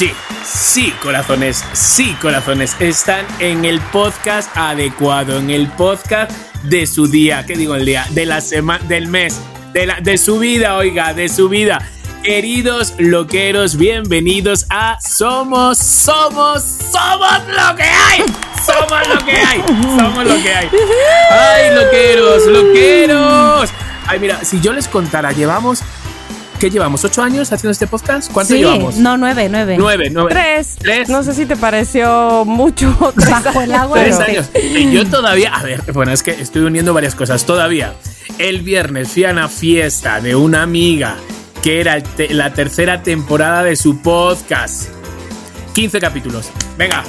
Sí, sí, corazones, sí, corazones. Están en el podcast adecuado, en el podcast de su día. ¿Qué digo el día? De la semana, del mes, de, la, de su vida, oiga, de su vida. Queridos loqueros, bienvenidos a Somos, Somos, Somos lo que hay. Somos lo que hay. Somos lo que hay. Ay, loqueros, loqueros. Ay, mira, si yo les contara, llevamos ¿Qué llevamos? ¿Ocho años haciendo este podcast? ¿Cuánto Sí, llevamos? no, nueve, nueve. Nueve, nueve. Tres. Tres. No sé si te pareció mucho. Bajo el agua. Tres años. Y yo todavía, a ver, bueno, es que estoy uniendo varias cosas. Todavía, el viernes fui a una fiesta de una amiga que era te- la tercera temporada de su podcast. 15 capítulos. Venga,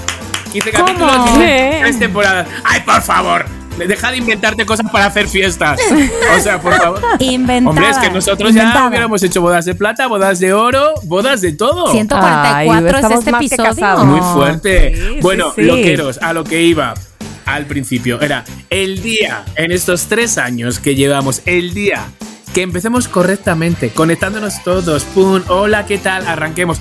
15 ¿Cómo? capítulos, tres temporadas. ¡Ay, por favor! Deja de inventarte cosas para hacer fiestas. O sea, por favor. Inventada. Hombre, es que nosotros ya inventada. hubiéramos hecho bodas de plata, bodas de oro, bodas de todo. 144 Ay, es estamos este episodio. casados. Muy fuerte. Sí, bueno, sí, sí. loqueros, a lo que iba al principio. Era el día, en estos tres años que llevamos, el día que empecemos correctamente, conectándonos todos. Pum, hola, ¿qué tal? Arranquemos.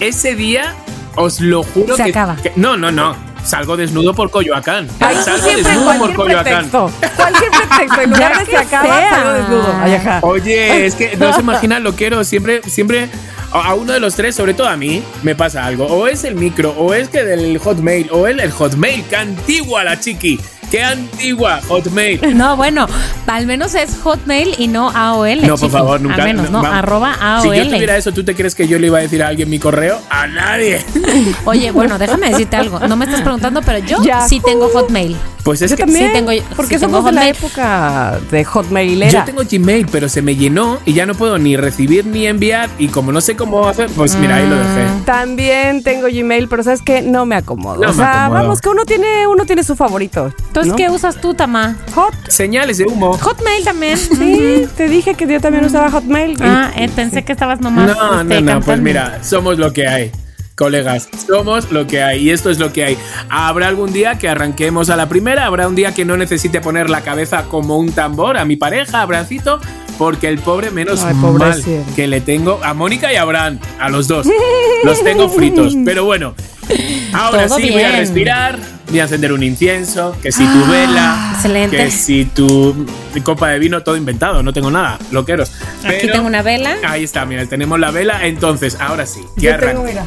Ese día, os lo juro Se que, acaba. que- No, no, no. Salgo desnudo por Coyoacán. Ay, Salgo siempre desnudo por Coyoacán. pretexto. Cualquier pretexto. En lugar Ya de se que acaba, sea. salgo desnudo. Ay, ajá. Oye, es que no se imaginan lo quiero. Siempre, siempre a uno de los tres, sobre todo a mí, me pasa algo. O es el micro, o es que del Hotmail, o el, el Hotmail. ¡Qué antigua la chiqui! ¡Qué antigua Hotmail! No, bueno, al menos es Hotmail y no AOL. No, por favor, nunca. Al menos, no, arroba Si AOL. yo tuviera eso, ¿tú te crees que yo le iba a decir a alguien mi correo? ¡A nadie! Oye, bueno, déjame decirte algo. No me estás preguntando, pero yo Yahoo. sí tengo Hotmail. Pues es Yo que también. sí tengo- porque sí tengo somos de la época de Hotmailera. yo tengo Gmail, pero se me llenó y ya no puedo ni recibir ni enviar. Y como no sé cómo hacer, pues mira, ahí lo dejé. También tengo Gmail, pero sabes que no me acomodo. No o me sea, acomodo. vamos, que uno tiene, uno tiene su favorito. Entonces, ¿no? ¿qué usas tú, Tama? Hot. Señales de humo. Hotmail también. Sí, te dije que yo también usaba Hotmail. Ah, eh, pensé que estabas nomás. No, este, no, no, pues cantando. mira, somos lo que hay. Colegas, somos lo que hay y esto es lo que hay. Habrá algún día que arranquemos a la primera, habrá un día que no necesite poner la cabeza como un tambor a mi pareja, a Brancito, porque el pobre menos Ay, mal pobrecito. que le tengo a Mónica y a Bran, a los dos. Los tengo fritos, pero bueno. Ahora Todo sí voy a bien. respirar, voy a encender un incienso, que si tu vela, excelente. que si tu copa de vino, todo inventado, no tengo nada, loqueros. Aquí Pero- tengo una vela. Ahí está, mira, tenemos la vela. Entonces, ahora sí. mira.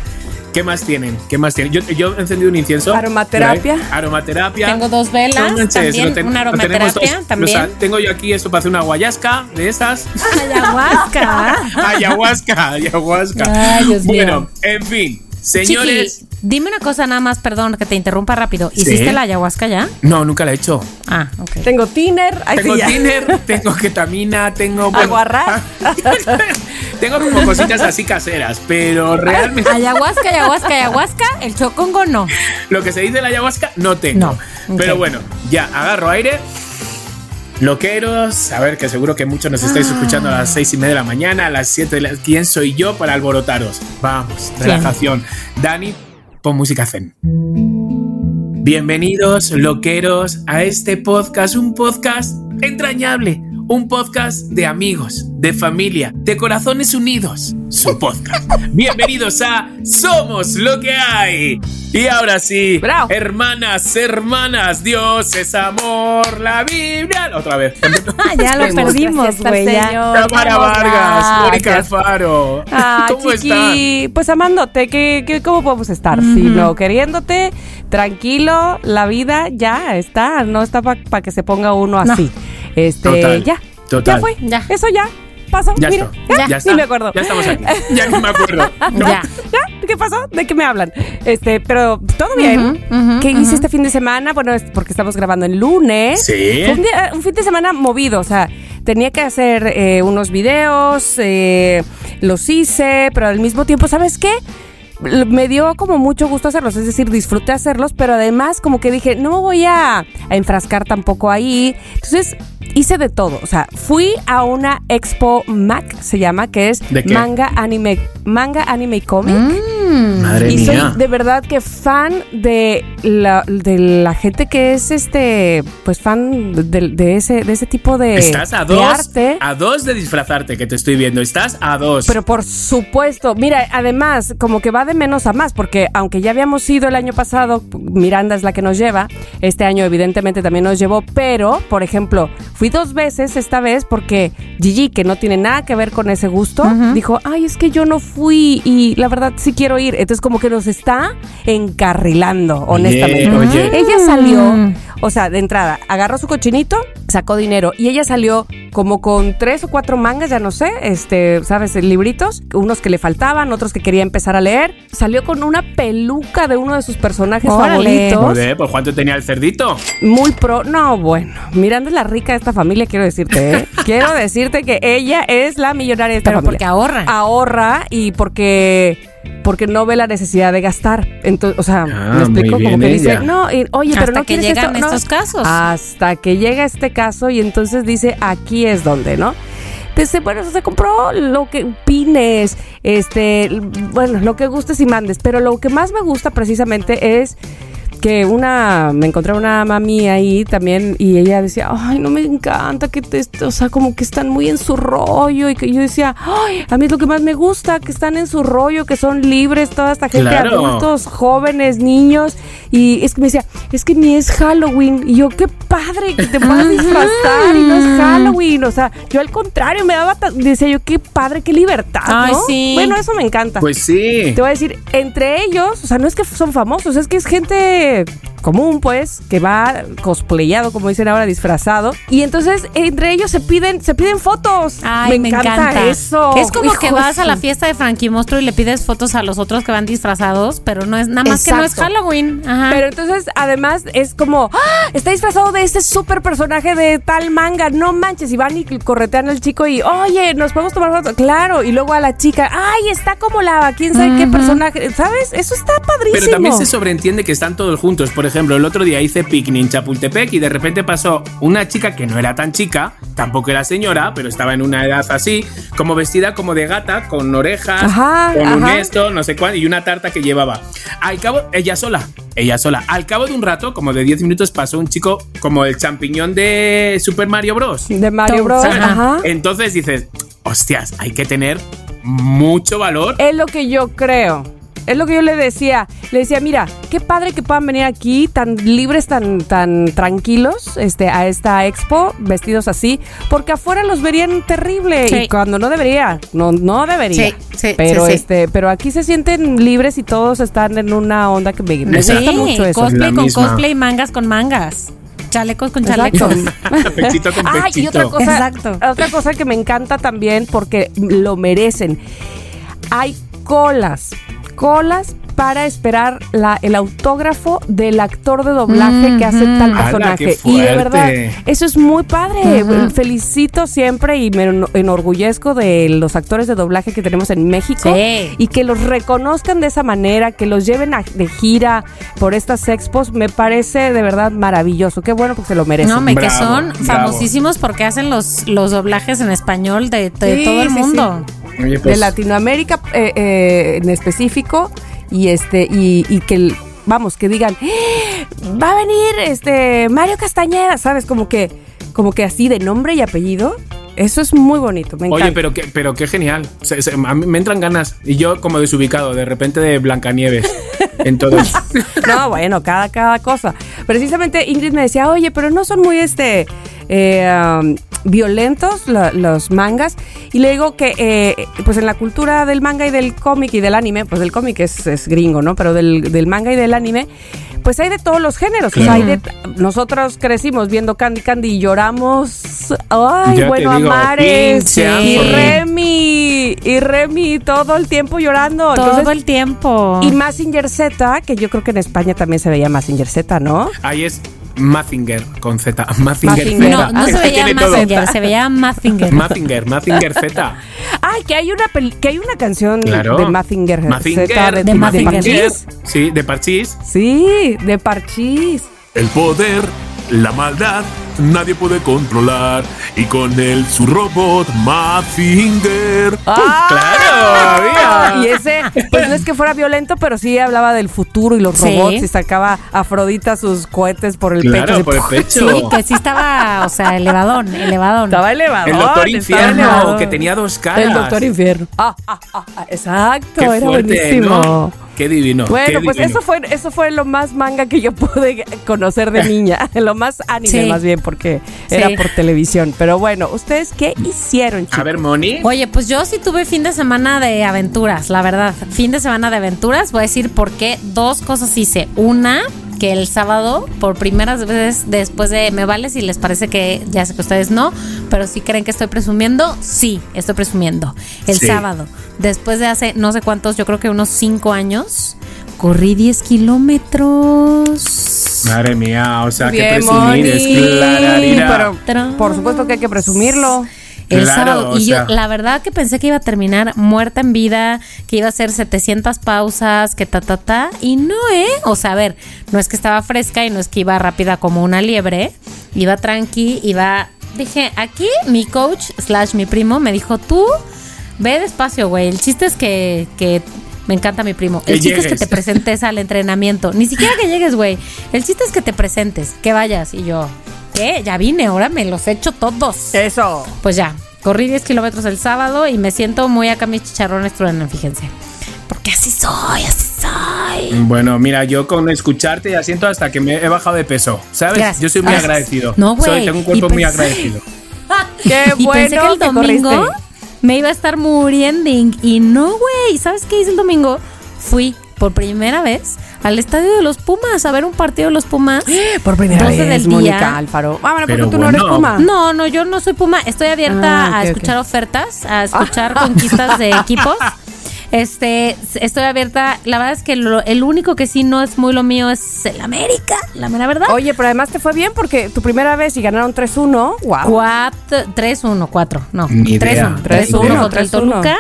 ¿Qué más tienen? ¿Qué más tienen? Yo, yo he encendido un incienso. Aromaterapia. Aromaterapia. Tengo dos velas, No también ten- una aromaterapia, también. O sea, tengo yo aquí esto para hacer una guayasca de esas. Ayahuasca. ayahuasca, ayahuasca. Ay, Dios mío. bueno, en fin, señores. Chiqui, dime una cosa nada más, perdón, que te interrumpa rápido. Sí. ¿Hiciste la ayahuasca ya? No, nunca la he hecho. Ah, ok. Tengo Tiner. Tengo sí, tiner, tengo ketamina, tengo. bueno, Aguarrás. tengo como cositas así caseras, pero realmente. Ayahuasca, ayahuasca, ayahuasca, el chocongo no. Lo que se dice de la ayahuasca no tengo. No. Pero bueno, ya agarro aire. Loqueros, a ver que seguro que muchos nos estáis escuchando a las seis y media de la mañana, a las 7 de la... ¿Quién soy yo para alborotaros? Vamos, relajación. Dani, pon música zen. Bienvenidos, loqueros, a este podcast, un podcast entrañable, un podcast de amigos, de familia, de corazones unidos, su podcast. Bienvenidos a Somos lo que hay. Y ahora sí, Bravo. hermanas, hermanas, Dios es amor, la Biblia. Otra vez. Ah, ya lo perdimos, güey. Tamara Vargas, Mónica. Alfaro. Ah, ¿Cómo chiqui, pues amándote, ¿qué, qué, cómo podemos estar? Si no, queriéndote, tranquilo, la vida ya está, no está para que se ponga uno No. Este, Total, ya, total. ya fue, Ya. eso ya, pasó, Ya mira, está, ya, ya está. ni me acuerdo. Ya estamos aquí. Ya ni me acuerdo. No. Ya. ¿Ya? ¿Qué pasó? ¿De qué me hablan? Este, pero todo bien. ¿Qué hice este fin de semana? Bueno, es porque estamos grabando el lunes. Sí. Fue un, día- un fin de semana movido, o sea, tenía que hacer eh, unos videos, eh, los hice, pero al mismo tiempo, ¿sabes qué? Me dio como mucho gusto hacerlos, es decir, disfruté hacerlos, pero además como que dije, no me voy a, a enfrascar tampoco ahí. Entonces hice de todo, o sea, fui a una Expo Mac, se llama, que es ¿De qué? manga anime, manga anime y comic. Madre Y mía. soy de verdad que fan de la, de la gente que es este, pues fan de, de ese, de ese tipo de, Estás a de dos, arte. a dos de disfrazarte que te estoy viendo. Estás a dos. Pero por supuesto, mira, además, como que va de menos a más, porque aunque ya habíamos ido el año pasado, Miranda es la que nos lleva, este año evidentemente también nos llevó, pero, por ejemplo, fui dos veces esta vez porque Gigi, que no tiene nada que ver con ese gusto, dijo, ay, es que yo no fui y la verdad sí quiero ir. Entonces como que nos está encarrilando, honestamente. oye. Ella salió, o sea, de entrada, agarró su cochinito, sacó dinero y ella salió como con tres o cuatro mangas, ya no sé, este, ¿sabes? Libritos, unos que le faltaban, otros que quería empezar a leer. Salió con una peluca de uno de sus personajes Órale. favoritos. Joder, pues ¿cuánto tenía el cerdito? Muy pro. No, bueno. Miranda es la rica de esta familia, quiero decirte, ¿eh? quiero decirte que ella es la millonaria de esta Pero familia. porque ahorra. Ahorra y porque porque no ve la necesidad de gastar. Entonces, o sea, Ah, me explico como que dice, no, y- oye, pero Hasta no que llegan esto? No. estos casos. Hasta que llega este caso y entonces dice, aquí es donde, ¿no? Dice, bueno, se compró lo que pines, este, bueno, lo que gustes y mandes, pero lo que más me gusta precisamente es que una, me encontré una mami ahí también y ella decía, ay, no me encanta que te, o sea, como que están muy en su rollo y que yo decía, ay, a mí es lo que más me gusta, que están en su rollo, que son libres toda esta gente, Claro. adultos, jóvenes, niños y es que me decía, es que ni es Halloween y yo, qué padre que te puedas disfrazar y no es Halloween, o sea, yo al contrario me daba, decía yo, qué padre, qué libertad, Ay, ¿no? sí. Bueno, eso me encanta. Pues sí. Te voy a decir, entre ellos, o sea, no es que son famosos, es que es gente común, pues, que va cosplayado, como dicen ahora, disfrazado. Y entonces, entre ellos se piden, se piden fotos. Ay, me, encanta, eso. Es como que vas a la fiesta de Frankie Monstruo y le pides fotos a los otros que van disfrazados, pero no es nada más que no es. Halloween. Ajá. Pero entonces, además, es como, ¡Ah! está disfrazado de este super personaje de tal manga, no manches, y van y corretean al chico y, oye, nos podemos tomar fotos, claro, y luego a la chica, ay, está como la, quién sabe qué personaje, ¿sabes? Eso está padrísimo. Pero también se sobreentiende que están todos juntos. Por ejemplo, el otro día hice picnic en Chapultepec y de repente pasó una chica que no era tan chica, tampoco era señora, pero estaba en una edad así, como vestida como de gata, con orejas, Ajá, con un esto, no sé cuál, y una tarta que llevaba. Al cabo, ella sola, ella sola. Al cabo de un rato, como de 10 minutos, pasó un chico como el champiñón de Super Mario Bros. De Mario Bros. Ajá. Entonces dices, hostias, hay que tener mucho valor. Es lo que yo creo. Es lo que yo le decía. Le decía, mira, qué padre que puedan venir aquí tan libres, tan, tan tranquilos, este, a esta expo, vestidos así, porque afuera los verían terrible. Sí. Y cuando no debería, no, no debería. Sí, sí, pero sí, sí. este, pero aquí se sienten libres y todos están en una onda que me, me gusta mucho eso. cosplay La con misma. cosplay, mangas con mangas. Chalecos con chalecos. Pechito con Ah, y pechito. otra cosa, Exacto. otra cosa que me encanta también porque lo merecen. Hay colas, colas para esperar la, el autógrafo del actor de doblaje que hace tal ¡Hala, personaje. Y de verdad, eso es muy padre. Felicito siempre y me eno- enorgullezco de los actores de doblaje que tenemos en México Sí. y que los reconozcan de esa manera, que los lleven a- de gira por estas expos, me parece de verdad maravilloso. Qué bueno porque se lo merecen. No, me que son bravo. famosísimos porque hacen los, los doblajes en español de, de Sí, todo el sí, de pues, Latinoamérica eh, eh, en específico y este y, y que vamos que digan "¡Eh! va a venir este Mario Castañeda sabes como que como que así de nombre y apellido eso es muy bonito me encanta Oye, pero qué, pero qué genial. Se- se- a mí me entran ganas. Y yo como desubicado, de repente de Blancanieves. en todo. no bueno cada cada cosa precisamente Ingrid me decía oye pero no son muy este eh, um, violentos la- los mangas y le digo que eh, pues en la cultura del manga y del cómic y del anime pues el cómic es, es gringo no pero del, del manga y del anime pues hay de todos los géneros o sea, hay de- nosotros crecimos viendo Candy Candy y lloramos ay Ya bueno digo, Amares y. Remy y Remy todo el tiempo llorando Todo Entonces, el tiempo. y Massinger Z, que yo creo que en España también se veía Massinger Z, ¿no? Ahí es. Mazinger con Z. Mazinger. Z. No, no se veía. Mazinger, se veía Mazinger. Mazinger, Mazinger Z. Ay, que hay una que hay una canción Claro. de Mazinger. Mazinger, Z, de, de Mazinger. Parchís. Sí, de Parchís. Sí, de Parchís. El poder, la maldad, nadie puede controlar. Y con él su robot Mazinger. Claro, había. Y ese, pues no es que fuera violento, pero sí hablaba del futuro y los Sí. robots y sacaba Afrodita sus cohetes por el Claro, pecho. por el pecho. Sí, que sí estaba, o sea, elevadón, elevadón. Estaba elevado. El Doctor Infierno, elevado. que tenía dos caras. El Doctor Infierno. Ah, ah, ah, ah, exacto, Qué era fuerte, buenísimo. ¿no? Qué divino. Bueno, qué pues divino. eso fue, eso fue lo más manga que yo pude conocer de niña. lo más anime, Sí. más bien, porque Sí. era por televisión. Pero bueno, ¿ustedes qué hicieron, chicos? A ver, Moni. Oye, pues yo sí tuve fin de semana de aventuras, la verdad. Fin de semana de aventuras. Voy a decir por qué. Dos cosas hice. Una, que el sábado, por primeras veces después de Me Vale, si les parece que ya sé que ustedes no, pero si creen que estoy presumiendo, sí, estoy presumiendo. El Sí. sábado, después de hace no sé cuántos, yo creo que unos cinco años, corrí 10 kilómetros. Madre mía, o sea, que presumir es clararira. Pero por supuesto que hay que presumirlo. El Claro, sábado. Y sea. yo, la verdad que pensé que iba a terminar muerta en vida, que iba a ser 700 pausas, que ta, ta, ta. Y no, ¿eh? O sea, a ver, no es que estaba fresca y no es que iba rápida como una liebre. Iba tranqui, iba. Dije, aquí mi coach, slash mi primo, me dijo, tú ve despacio, güey. El chiste es que. que me encanta mi primo. El Que chiste es que te presentes al entrenamiento. Ni siquiera que llegues, güey. El chiste es que te presentes, que vayas. Y yo, ¿qué? Ya vine, ahora me los he hecho todos. Eso. Pues ya, corrí 10 kilómetros el sábado y me siento muy acá mis chicharrones truenan, fíjense. Porque así soy, así soy. Bueno, mira, yo con escucharte ya siento hasta que me he bajado de peso, ¿sabes? Gracias. Yo soy muy Gracias. agradecido. No, güey. Soy, tengo un cuerpo Y muy pensé- agradecido. Qué y pensé que bueno el que domingo corriste. me iba a estar muriendo y no, güey. ¿Sabes qué hice el domingo? Fui por primera vez al estadio de los Pumas a ver un partido de los Pumas. Por primera 12 vez, del día. Mónica Alfaro. Ah, bueno, Pero porque tú no eres bueno. Puma. No, no, yo no soy Puma. Estoy abierta Ah, a ok, escuchar ok. ofertas, a escuchar conquistas de equipos. Este, estoy abierta. La verdad es que lo- el único que sí no es muy lo mío es el América, la mera verdad. Oye, pero además te fue bien porque tu primera vez y ganaron 3-1. Wow. 4, 3-1, 4, no. Ni idea. 3-1. 3-1 contra el 3-1. Toluca.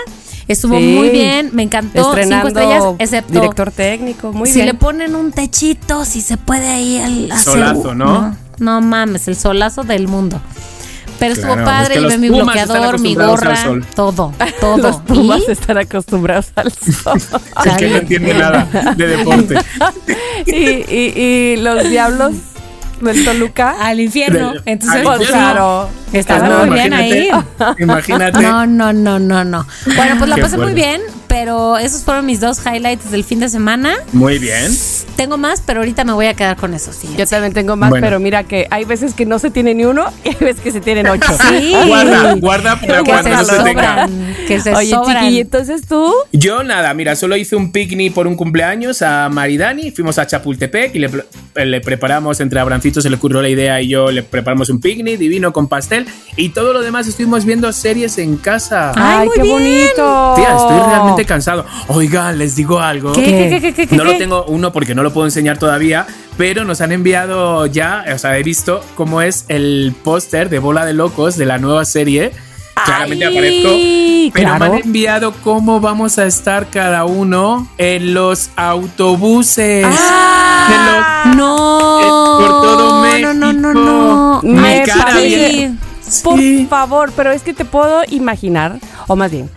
Estuvo Sí. muy bien, me encantó. Estrenando cinco estrellas, excepto director técnico. Muy si bien. le ponen un techito, si se puede ahí al Solazo, ¿no? no. no mames, el solazo del mundo. Pero estuvo Claro, padre, es que llevé mi bloqueador, mi gorra, todo, todo. Los Pumas Y- están acostumbrados al sol. Es que no entiende nada de deporte. y, y, y los diablos del Toluca. al infierno. Del- Entonces, al pues, infierno. claro. Estaba No, muy bien ahí. imagínate. No, no, no, no, no. Bueno, pues la Qué pasé muy bien, pero esos fueron mis dos highlights del fin de semana. Muy bien. Tengo más, pero ahorita me voy a quedar con eso, sí. Yo también tengo más, Bueno. pero mira que hay veces que no se tiene ni uno y hay veces que se tienen ocho. Sí. Guarda, guarda para que cuando se no se tenga. sobran, que se Oye, sobran. Chiqui, ¿y entonces tú? Yo nada, mira, solo hice un picnic por un cumpleaños a Maridani, fuimos a Chapultepec y le, le preparamos, entre Abrancito se le ocurrió la idea y yo le preparamos un picnic divino con pastel y todo lo demás estuvimos viendo series en casa. Ay, muy qué bien. bonito. Tía, estoy realmente cansado. Oigan, les digo algo. ¿Qué, qué, qué, qué, qué, No lo tengo uno porque no lo puedo enseñar todavía, pero nos han enviado ya, o sea, he visto cómo es el póster de Bola de Locos de la nueva serie. Claramente Ay, aparezco, pero me claro. han enviado cómo vamos a estar cada uno en los autobuses. Ah. De No. Eh, por todo No, no, no, México. no. Mi Ay, cara sí. Por Sí. favor, pero es que te puedo imaginar, o más bien,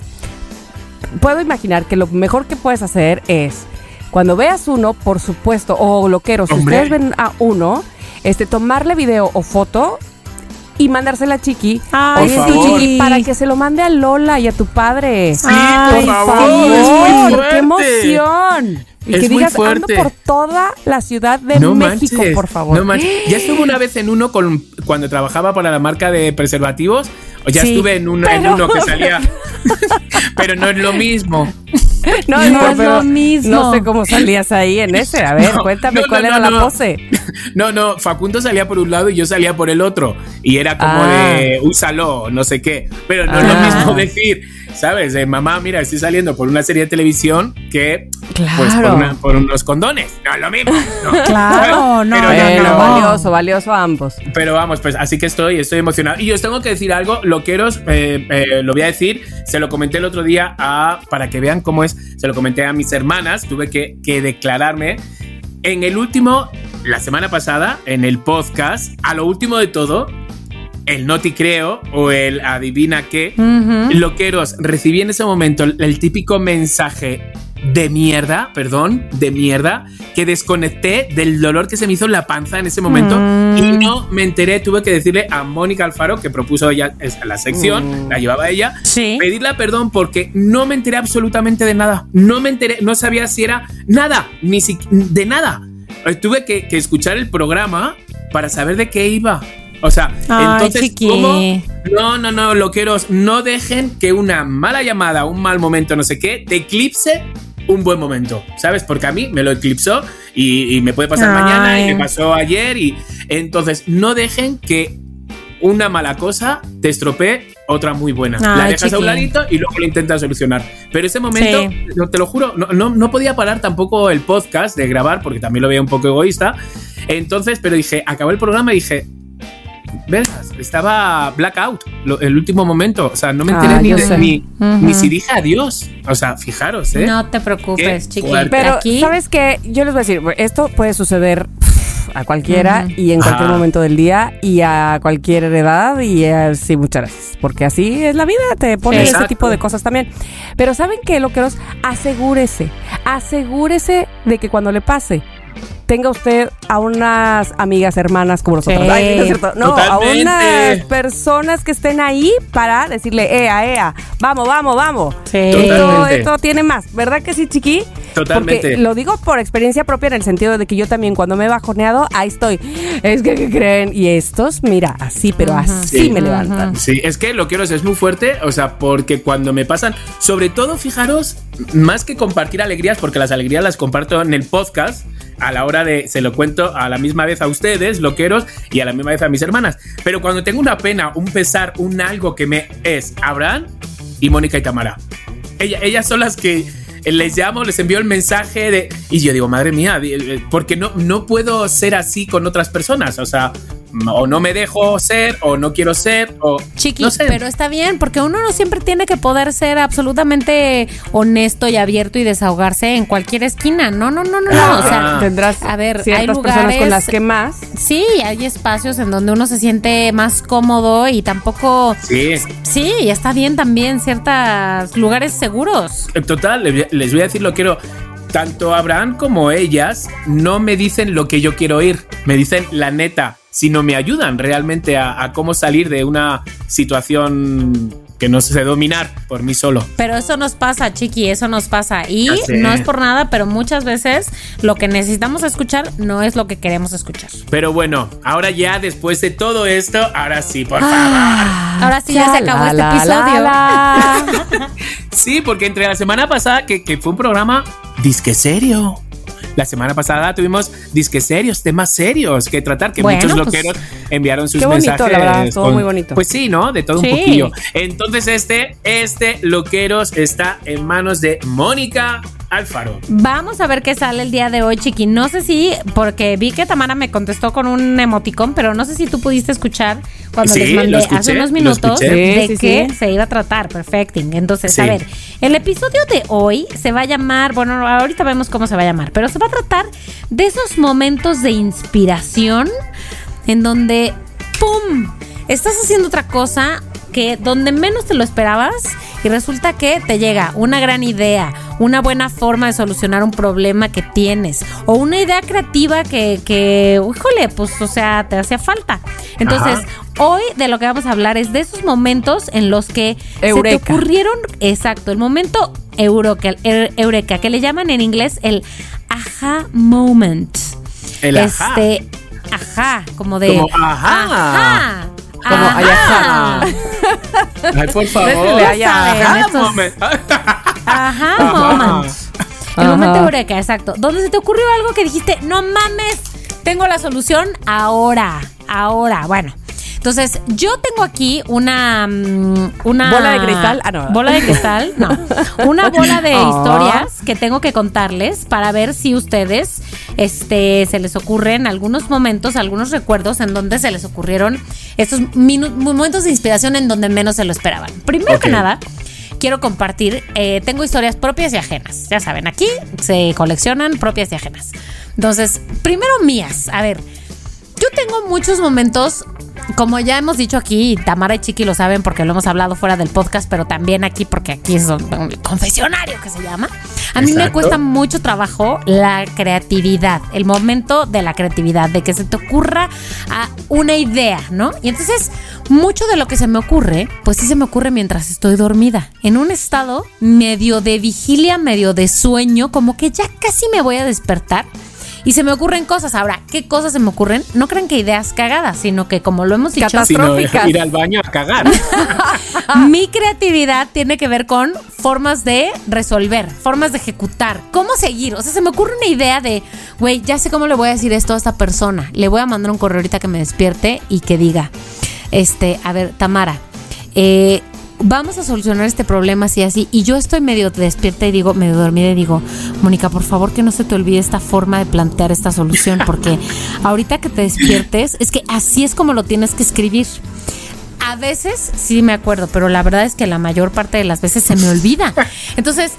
puedo imaginar que lo mejor que puedes hacer es, cuando veas uno, por supuesto, o loqueros, si Hombre. ustedes ven a uno, este, tomarle video o foto y mandársela a Chiqui. Ay, Oye, para que se lo mande a Lola y a tu padre. Sí, Ay, por favor, favor, es muy ¡Qué emoción! Y Es que muy digas, ando por toda la ciudad de no México, manches, por favor. No manches. Ya estuve una vez en uno con, cuando trabajaba para la marca de preservativos. O ya Sí, estuve en, uno, en uno que salía. pero no es lo mismo. No, No no, es lo mismo. No sé cómo salías ahí en ese. A ver, No, cuéntame no, cuál no, era no, la pose. No, no, Facundo salía por un lado y yo salía por el otro. Y era como Ah. de úsalo, no sé qué. Pero no es lo Ah. mismo decir, ¿sabes? De mamá, mira, estoy saliendo por una serie de televisión que pues Claro. por, una- por unos condones. No lo mismo. ¿no? Claro, no, Pero no, no. valioso, valioso a ambos. Pero vamos, pues así que estoy, estoy emocionado. Y os tengo que decir algo, loqueros, eh, eh, lo voy a decir, se lo comenté el otro día a, para que vean cómo es, se lo comenté a mis hermanas, tuve que, que declararme. En el último, la semana pasada, en el podcast, a lo último de todo, el Noti Creo o el Adivina qué, Ujú. loqueros, recibí en ese momento el, el típico mensaje de mierda, perdón, de mierda, que desconecté del dolor que se me hizo en la panza en ese momento Mm. y no me enteré, tuve que decirle a Mónica Alfaro, que propuso ella la sección, Mm. la llevaba ella, Sí. pedirle perdón porque no me enteré absolutamente de nada, no me enteré, no sabía si era nada, ni si, de nada. Eh, Tuve que, que escuchar el programa para saber de qué iba. O sea, Ay, entonces, chiqui. ¿cómo? No, no, no, loqueros, no dejen que una mala llamada, un mal momento, no sé qué, te eclipse un buen momento, ¿sabes? Porque a mí me lo eclipsó y, y me puede pasar Ay. mañana y me pasó ayer y entonces no dejen que una mala cosa te estropee otra muy buena. la dejas a un ladito y luego lo intentas solucionar. Pero ese momento, Sí. te lo juro, no, no, no podía parar tampoco el podcast de grabar porque también lo veía un poco egoísta. Entonces, pero dije, acabó el programa y dije, verás, estaba blackout lo- el último momento. O sea, no me enteré Ah, ni, de- ni, ni si dije adiós. O sea, fijaros, ¿eh? No te preocupes, Qué chiqui. fuerte. Pero, Aquí, ¿sabes qué? Yo les voy a decir, esto puede suceder a cualquiera y en cualquier Ajá. momento del día y a cualquier edad y así muchas gracias. Porque así es la vida, te pone Sí. ese Exacto. tipo de cosas también. Pero ¿saben qué, loqueros? Asegúrese, asegúrese de que cuando le pase tenga usted a unas amigas hermanas como nosotros. Sí. Ay, no es cierto. No, a unas personas que estén ahí para decirle, ea, ea, vamos, vamos, vamos. Sí. Esto, esto tiene más, ¿verdad que sí, chiqui? Totalmente. Porque lo digo por experiencia propia en el sentido de que yo también cuando me he bajoneado, ahí estoy. Es que, ¿qué creen? Y estos, mira, así, pero así Sí. me levantan. Sí, es que lo quiero, es muy fuerte, o sea, porque cuando me pasan, sobre todo, fijaros, más que compartir alegrías, porque las alegrías las comparto en el podcast, a la hora de, se lo cuento a la misma vez a ustedes, loqueros, y a la misma vez a mis hermanas. Pero cuando tengo una pena, un pesar, un algo que me es Abraham y Mónica y Tamara. Ella- ellas son las que les llamo, les envío el mensaje de... Y yo digo, madre mía, di- eh, porque no, no puedo ser así con otras personas, o sea, o no me dejo ser, o no quiero ser, o... Chiqui, no sé. pero está bien, porque uno no siempre tiene que poder ser absolutamente honesto y abierto y desahogarse en cualquier esquina. No, no, no, no, no. O sea, Ah. Tendrás a ver, hay lugares personas con las que más. Sí, hay espacios en donde uno se siente más cómodo y tampoco. Sí, Sí, está bien también ciertos lugares seguros. en total, les voy a- les voy a decir lo que quiero. Tanto Abraham como ellas no me dicen lo que yo quiero oír, me dicen la neta, sino me ayudan realmente a, a cómo salir de una situación que no sé dominar por mí solo. Pero eso nos pasa, chiqui, eso nos pasa. Y no es por nada, pero muchas veces lo que necesitamos escuchar no es lo que queremos escuchar. Pero bueno, ahora ya después de todo esto, ahora sí, por favor. Ahora sí ya se acabó La, este la, episodio. la, la. Sí, porque entre la semana pasada, que, que fue un programa disque serio. La semana pasada tuvimos disque serios, temas serios que tratar, que Bueno, muchos pues, loqueros enviaron sus qué bonito, mensajes. la verdad, estuvo muy bonito. Pues sí, ¿no? De todo Sí. un poquillo. Entonces este, este loqueros está en manos de Mónica Alfaro. Vamos a ver qué sale el día de hoy, Chiqui. No sé si, porque vi que Tamara me contestó con un emoticón, pero no sé si tú pudiste escuchar cuando Sí, les lo mandé escuché, hace unos minutos de Sí, qué sí. se iba a tratar. Perfecting. Entonces, Sí. a ver, el episodio de hoy se va a llamar, bueno, ahorita vemos cómo se va a llamar, pero se va a tratar de esos momentos de inspiración en donde, ¡pum! Estás haciendo otra cosa que donde menos te lo esperabas y resulta que te llega una gran idea, una buena forma de solucionar un problema que tienes o una idea creativa que, que híjole, pues, o sea, te hacía falta. Entonces, Ajá. hoy de lo que vamos a hablar es de esos momentos en los que se te ocurrieron, exacto, el momento eureka, el eureka, que le llaman en inglés el aha moment. El ajá. Este, ajá, como de Como ajá. ajá, Como ay, ajá. Ay, por favor. Moment. Ajá, Ajá. moment. El momento eureka, exacto. Donde se te ocurrió algo que dijiste, no mames, tengo la solución ahora, ahora. Bueno, Entonces, yo tengo aquí una. mm, una ¿Bola de cristal? Ah, no. Bola de cristal, no. Una bola de Ah. historias que tengo que contarles para ver si ustedes este, se les ocurren algunos momentos, algunos recuerdos en donde se les ocurrieron estos momentos de inspiración en donde menos se lo esperaban. Primero que nada. Quiero compartir, eh, tengo historias propias y ajenas. Ya saben, aquí se coleccionan propias y ajenas. Entonces, primero mías. A ver, yo tengo muchos momentos, como ya hemos dicho aquí, Tamara y Chiqui lo saben porque lo hemos hablado fuera del podcast, pero también aquí porque aquí es un, un confesionario que se llama. A mí me cuesta mucho trabajo la creatividad, el momento de la creatividad, de que se te ocurra a una idea, ¿no? Y entonces, mucho de lo que se me ocurre, pues sí se me ocurre mientras estoy dormida, en un estado medio de vigilia, medio de sueño, como que ya casi me voy a despertar. Y se me ocurren cosas. Ahora, ¿qué cosas se me ocurren? No crean que ideas cagadas, sino que como lo hemos dicho, Catastro- Sino Tróficas. ir al baño a cagar. mi creatividad tiene que ver con formas de resolver, formas de ejecutar, cómo seguir. O sea, se me ocurre una idea de, güey, ya sé cómo le voy a decir esto a esta persona. Le voy a mandar un correo ahorita que me despierte y que diga, este, a ver, Tamara, eh, vamos a solucionar este problema así, así. Y yo estoy medio despierta y digo, medio dormida y digo, Mónica, por favor que no se te olvide esta forma de plantear esta solución, porque ahorita que te despiertes, es que así es como lo tienes que escribir. A veces sí me acuerdo, pero la verdad es que la mayor parte de las veces se me olvida. Entonces,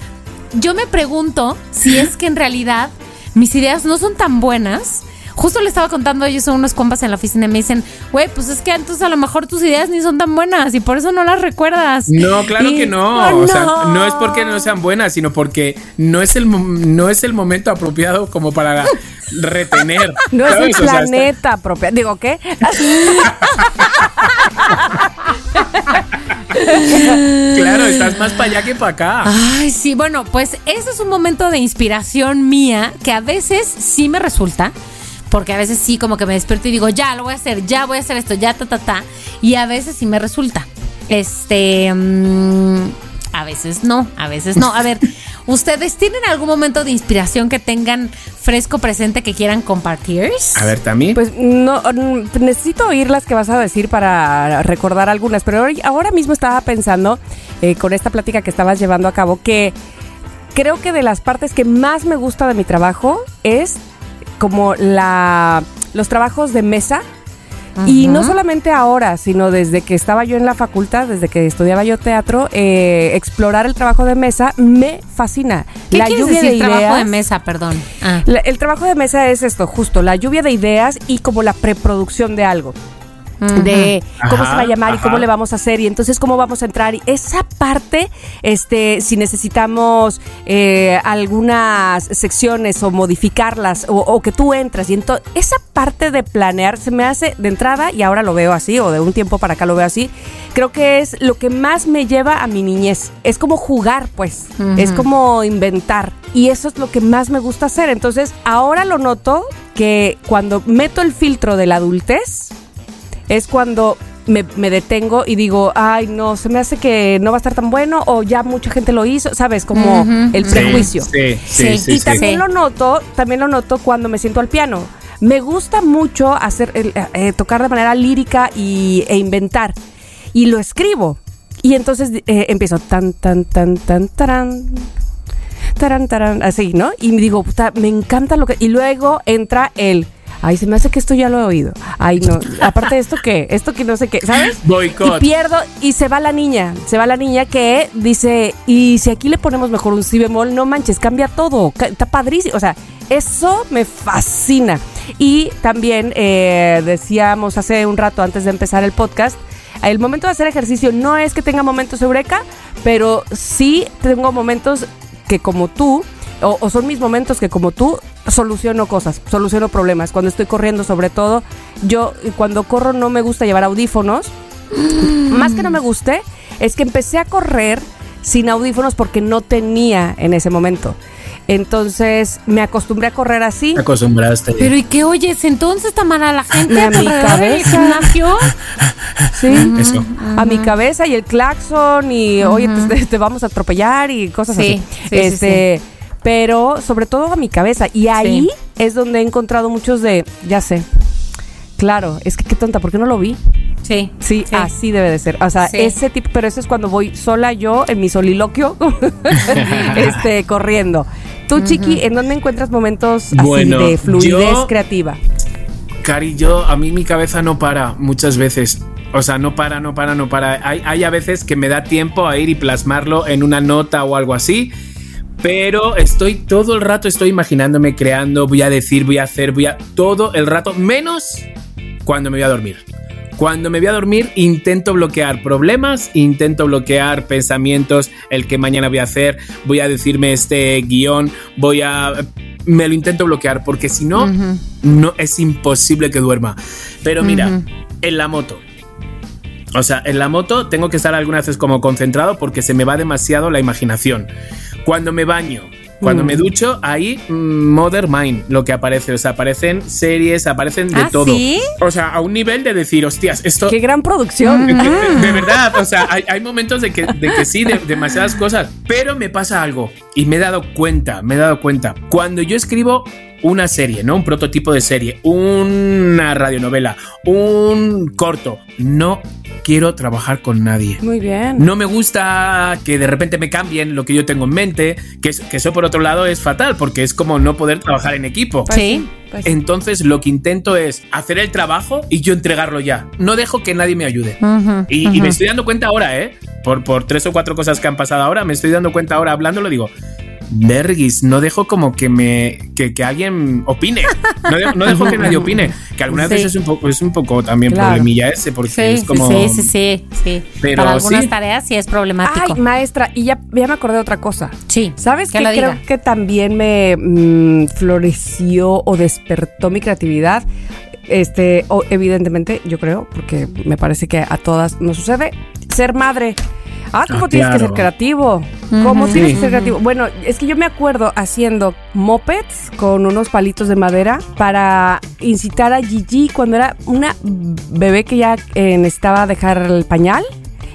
yo me pregunto si es que en realidad mis ideas no son tan buenas. Justo le estaba contando a ellos a unos compas en la oficina y me dicen, güey, pues es que entonces a lo mejor tus ideas ni son tan buenas y por eso no las recuerdas. No, claro Y- que no. Oh, O sea, no es porque no sean buenas, sino porque no es el, no es el momento apropiado como para retener. No es el sea, está- planeta propio. Digo, ¿qué? claro, estás más para allá que para acá. Ay, sí, bueno, pues ese es un momento de inspiración mía que a veces sí me resulta, porque a veces sí como que me despierto y digo, ya lo voy a hacer, ya voy a hacer esto, ya ta ta ta, y a veces sí me resulta. Este, mm, a veces no, a veces no. A ver, ¿ustedes tienen algún momento de inspiración que tengan fresco presente que quieran compartir? A ver, también. Pues no, mm, necesito oír las que vas a decir para recordar algunas, pero ahora- ahora mismo estaba pensando eh, con esta plática que estabas llevando a cabo que creo que de las partes que más me gusta de mi trabajo es como la los trabajos de mesa y no solamente ahora, sino desde que estaba yo en la facultad, desde que estudiaba yo teatro, eh, explorar el trabajo de mesa me fascina. ¿Qué la lluvia decir de trabajo de ideas- mesa, perdón? Ah. la- el trabajo de mesa es esto, justo, la lluvia de ideas y como la preproducción de algo. De cómo Ajá, se va a llamar y cómo le vamos a hacer y entonces cómo vamos a entrar. Y esa parte, este, si necesitamos eh, algunas secciones o modificarlas o, o que tú entras y entonces esa parte de planear se me hace de entrada y ahora lo veo así o de un tiempo para acá lo veo así. Creo que es lo que más me lleva a mi niñez. Es como jugar, pues. Es como inventar. Y eso es lo que más me gusta hacer. Entonces, ahora lo noto que cuando meto el filtro de la adultez, es cuando me, me detengo y digo, ay, no, se me hace que no va a estar tan bueno o ya mucha gente lo hizo, ¿sabes? Como el prejuicio. Sí, sí, Sí, y también lo noto, también lo noto cuando me siento al piano. Me gusta mucho hacer el- eh, tocar de manera lírica y, e inventar. Y lo escribo. Y entonces eh, empiezo tan, tan, tan, tan, tarán. Tarán, tarán, así, ¿no? Y me digo, puta, me encanta lo que. Y luego entra el. Ay, se me hace que esto ya lo he oído. Ay, no. Aparte de esto, ¿qué? Esto que no sé qué, ¿sabes? Boicot. Y pierdo y se va la niña. Se va la niña que dice, y si aquí le ponemos mejor un si bemol, no manches, cambia todo. Está padrísimo. O sea, eso me fascina. Y también eh, decíamos hace un rato antes de empezar el podcast, el momento de hacer ejercicio no es que tenga momentos eureka, pero sí tengo momentos que como tú, o, o son mis momentos que como tú, soluciono cosas, soluciono problemas. Cuando estoy corriendo sobre todo, yo cuando corro no me gusta llevar audífonos. Más que no me guste, es que empecé a correr sin audífonos porque no tenía en ese momento. Entonces me acostumbré a correr así. Te acostumbraste. Pero ¿y qué oyes entonces, Tamara? ¿La gente A a mi cabeza. gimnasio? Sí. Eso. A mi cabeza y el claxon y oye te, te vamos a atropellar y cosas Sí, así. sí, sí, este, pero sobre todo a mi cabeza y ahí es donde he encontrado muchos de, ya sé. Claro, es que qué tonta, ¿por qué no lo vi? Sí. Sí, Sí. así debe de ser. O sea, Sí. ese tipo, pero eso es cuando voy sola yo en mi soliloquio, este, corriendo. Tú, Chiqui, ¿en dónde encuentras momentos así Bueno, de fluidez yo- creativa? Cari, yo, a mí mi cabeza no para muchas veces. O sea, no para, no para, no para. Hay, hay a veces que me da tiempo a ir y plasmarlo en una nota o algo así. Pero estoy todo el rato, estoy imaginándome, creando, voy a decir, voy a hacer, voy a... Todo el rato, menos cuando me voy a dormir. Cuando me voy a dormir intento bloquear problemas, intento bloquear pensamientos, el que mañana voy a hacer, voy a decirme este guion, voy a... Me lo intento bloquear porque si no, no es imposible que duerma. Pero mira, en la moto. O sea, en la moto tengo que estar algunas veces como concentrado porque se me va demasiado la imaginación. Cuando me baño, cuando Mm. me ducho, ahí mm, Mother Mind lo que aparece. O sea, aparecen series, aparecen de ¿Ah, todo. sí? O sea, a un nivel de decir, hostias, esto. ¡Qué gran producción! De, de- de verdad, o sea, hay, hay momentos de que, de que sí, de demasiadas cosas, pero me pasa algo y me he dado cuenta, me he dado cuenta. Cuando yo escribo una serie, ¿no? Un prototipo de serie, una radionovela, un corto, no quiero trabajar con nadie. Muy bien. No me gusta que de repente me cambien lo que yo tengo en mente, que, es- que eso por otro lado es fatal, porque es como no poder trabajar en equipo. Sí. Pues, Entonces lo que intento es hacer el trabajo y yo entregarlo ya. No dejo que nadie me ayude. Y, y me estoy dando cuenta ahora, ¿eh? Por, por tres o cuatro cosas que han pasado ahora, me estoy dando cuenta ahora hablándolo, digo, Vergis, no dejo como que me que, que alguien opine. No dejo, no dejo que nadie opine. Que algunas Sí. veces es un poco, es un poco también Claro. problemilla ese, porque Sí, es como. sí, sí, sí, sí. Pero Para algunas sí. tareas sí es problemático. Ay, maestra, y ya, ya me acordé de otra cosa. sí. ¿Sabes que Creo diga. que también me mm, floreció o despertó mi creatividad. Este, evidentemente, yo creo, porque me parece que a todas nos sucede, ser madre. Ah, ¿cómo Ah, tienes que ser creativo? ¿Cómo tienes Sí. que ser creativo? Bueno, es que yo me acuerdo haciendo mopeds con unos palitos de madera para incitar a Gigi cuando era una bebé que ya eh, necesitaba dejar el pañal.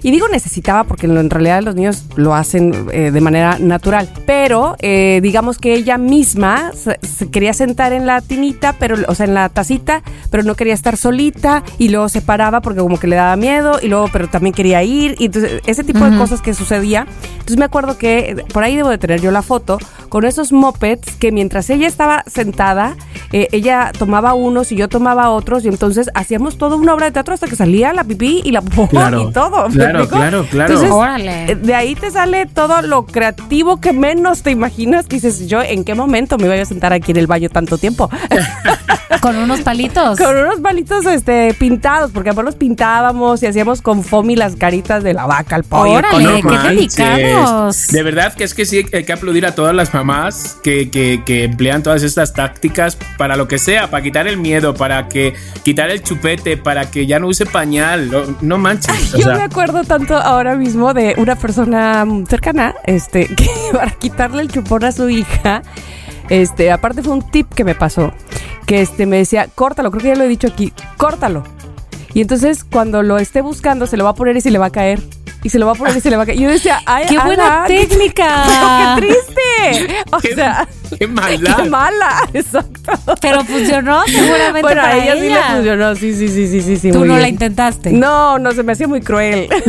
Y digo necesitaba porque en, realidad los niños lo hacen eh, de manera natural. Pero eh, digamos que ella misma se, se quería sentar en la tinita, pero, o sea, en la tacita, pero no quería estar solita y luego se paraba porque como que le daba miedo y luego, pero también quería ir. Y entonces, ese tipo de Ujú. cosas que sucedía. Entonces me acuerdo que eh, por ahí debo de tener yo la foto con esos mopeds que mientras ella estaba sentada, eh, ella tomaba unos y yo tomaba otros y entonces hacíamos toda una obra de teatro hasta que salía la pipí y la popó Claro, y todo. ¿me claro, claro, claro. Entonces, Órale. eh, de ahí te sale todo lo creativo que menos te imaginas. Que dices, yo en qué momento me iba a sentar aquí en el baño tanto tiempo. Con unos palitos. con unos palitos este, pintados, porque además los pintábamos y hacíamos con foamy las caritas de la vaca, el pollo. Órale, qué manches. dedicados. De verdad que es que sí hay que aplaudir a todas las mamás que, que- que emplean todas estas tácticas para lo que sea, para quitar el miedo, para que quitar el chupete, para que ya no use pañal. No, no manches. o Yo sea, me acuerdo tanto ahora mismo de una persona cercana, este, que para quitarle el chupón a su hija, este, aparte fue un tip que me pasó, que este me decía, córtalo, creo que ya lo he dicho aquí, córtalo. Y entonces cuando lo esté buscando se lo va a poner y se le va a caer. Y se lo va a poner y se le va a caer. Y yo decía, ay, ¡Qué buena Ana, qué- técnica! pero qué triste. O qué, sea, qué maldad. qué mala, exacto. Pero funcionó seguramente Bueno, a para ella, sí le funcionó, sí, sí, sí, sí, sí, sí. Tú muy no la intentaste. No, no, se me hacía muy cruel.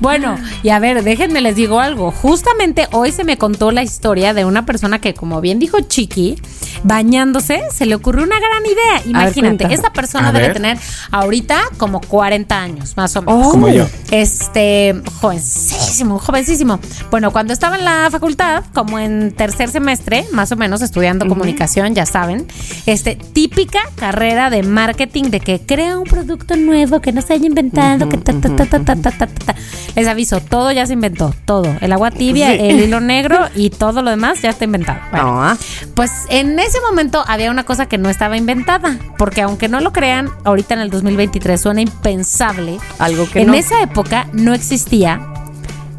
Bueno, y a ver, déjenme les digo algo. Justamente hoy se me contó la historia de una persona que, como bien dijo Chiqui, bañándose, se le ocurrió una gran idea. Imagínate, cuenta. esta persona A debe ver. tener ahorita como 40 años, más o menos. Oh. Como yo. Este, jovencísimo, jovencísimo. Bueno, cuando estaba en la facultad, como en tercer semestre, más o menos, estudiando comunicación, ya saben, este, típica carrera de marketing de que crea un producto nuevo que no se haya inventado, que ta, ta, ta, ta, ta, ta, ta, ta. Les aviso, todo ya se inventó, todo. El agua tibia, Sí. el hilo negro y todo lo demás ya está inventado. Bueno, No, ah. pues en ese momento había una cosa que no estaba inventada, porque aunque no lo crean, ahorita en el 2023 suena impensable. Algo que en no. esa época no existía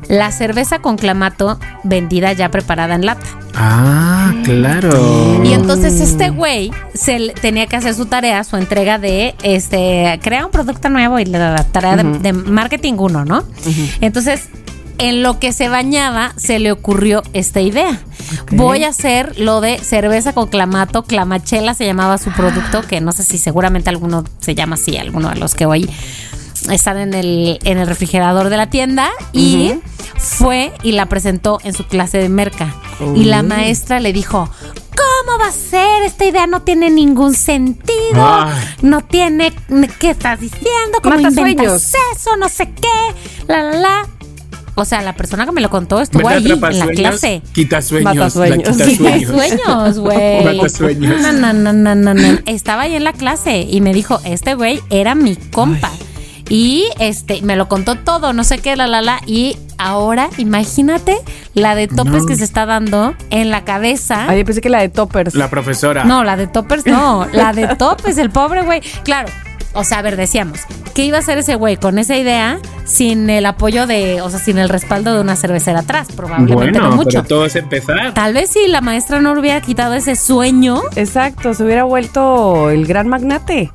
la cerveza con clamato vendida ya preparada en lata. Ah, claro. Y entonces este güey se le- tenía que hacer su tarea, su entrega de este crear un producto nuevo y la, tarea de- de, marketing uno, ¿no? Entonces, en lo que se bañaba, se le ocurrió esta idea. voy a hacer lo de cerveza con clamato, clamachela se llamaba su producto, que no sé si seguramente alguno se llama así, alguno de los que hoy están en el, en el refrigerador de la tienda y fue y la presentó en su clase de merca. Y la maestra le dijo, ¿cómo va a ser? Esta idea no tiene ningún sentido. No tiene, ¿qué estás diciendo? ¿Cómo Mata inventas sueños. eso? No sé qué. La, la, la. O sea, la persona que me lo contó estuvo ¿Verdad, ahí en la clase. Quita sueños. Mata la sueños. quita Sí, Quita sueños. güey. Mata sueños. No, no, no, no, no, no. Estaba ahí en la clase y me dijo, este güey era mi compa. Y este, me lo contó todo, no sé qué, la, la, la. Y ahora, imagínate la de topes No. que se está dando en la cabeza. Ay, yo pensé que la de toppers. La profesora. No, la de toppers no. La de topes, el pobre güey. Claro. O sea, a ver, decíamos, ¿qué iba a hacer ese güey con esa idea sin el apoyo de, o sea, sin el respaldo de una cervecera atrás? Probablemente bueno, no mucho. pero todo es empezar. Tal vez si la maestra no le hubiera quitado ese sueño, Exacto, se hubiera vuelto el gran magnate.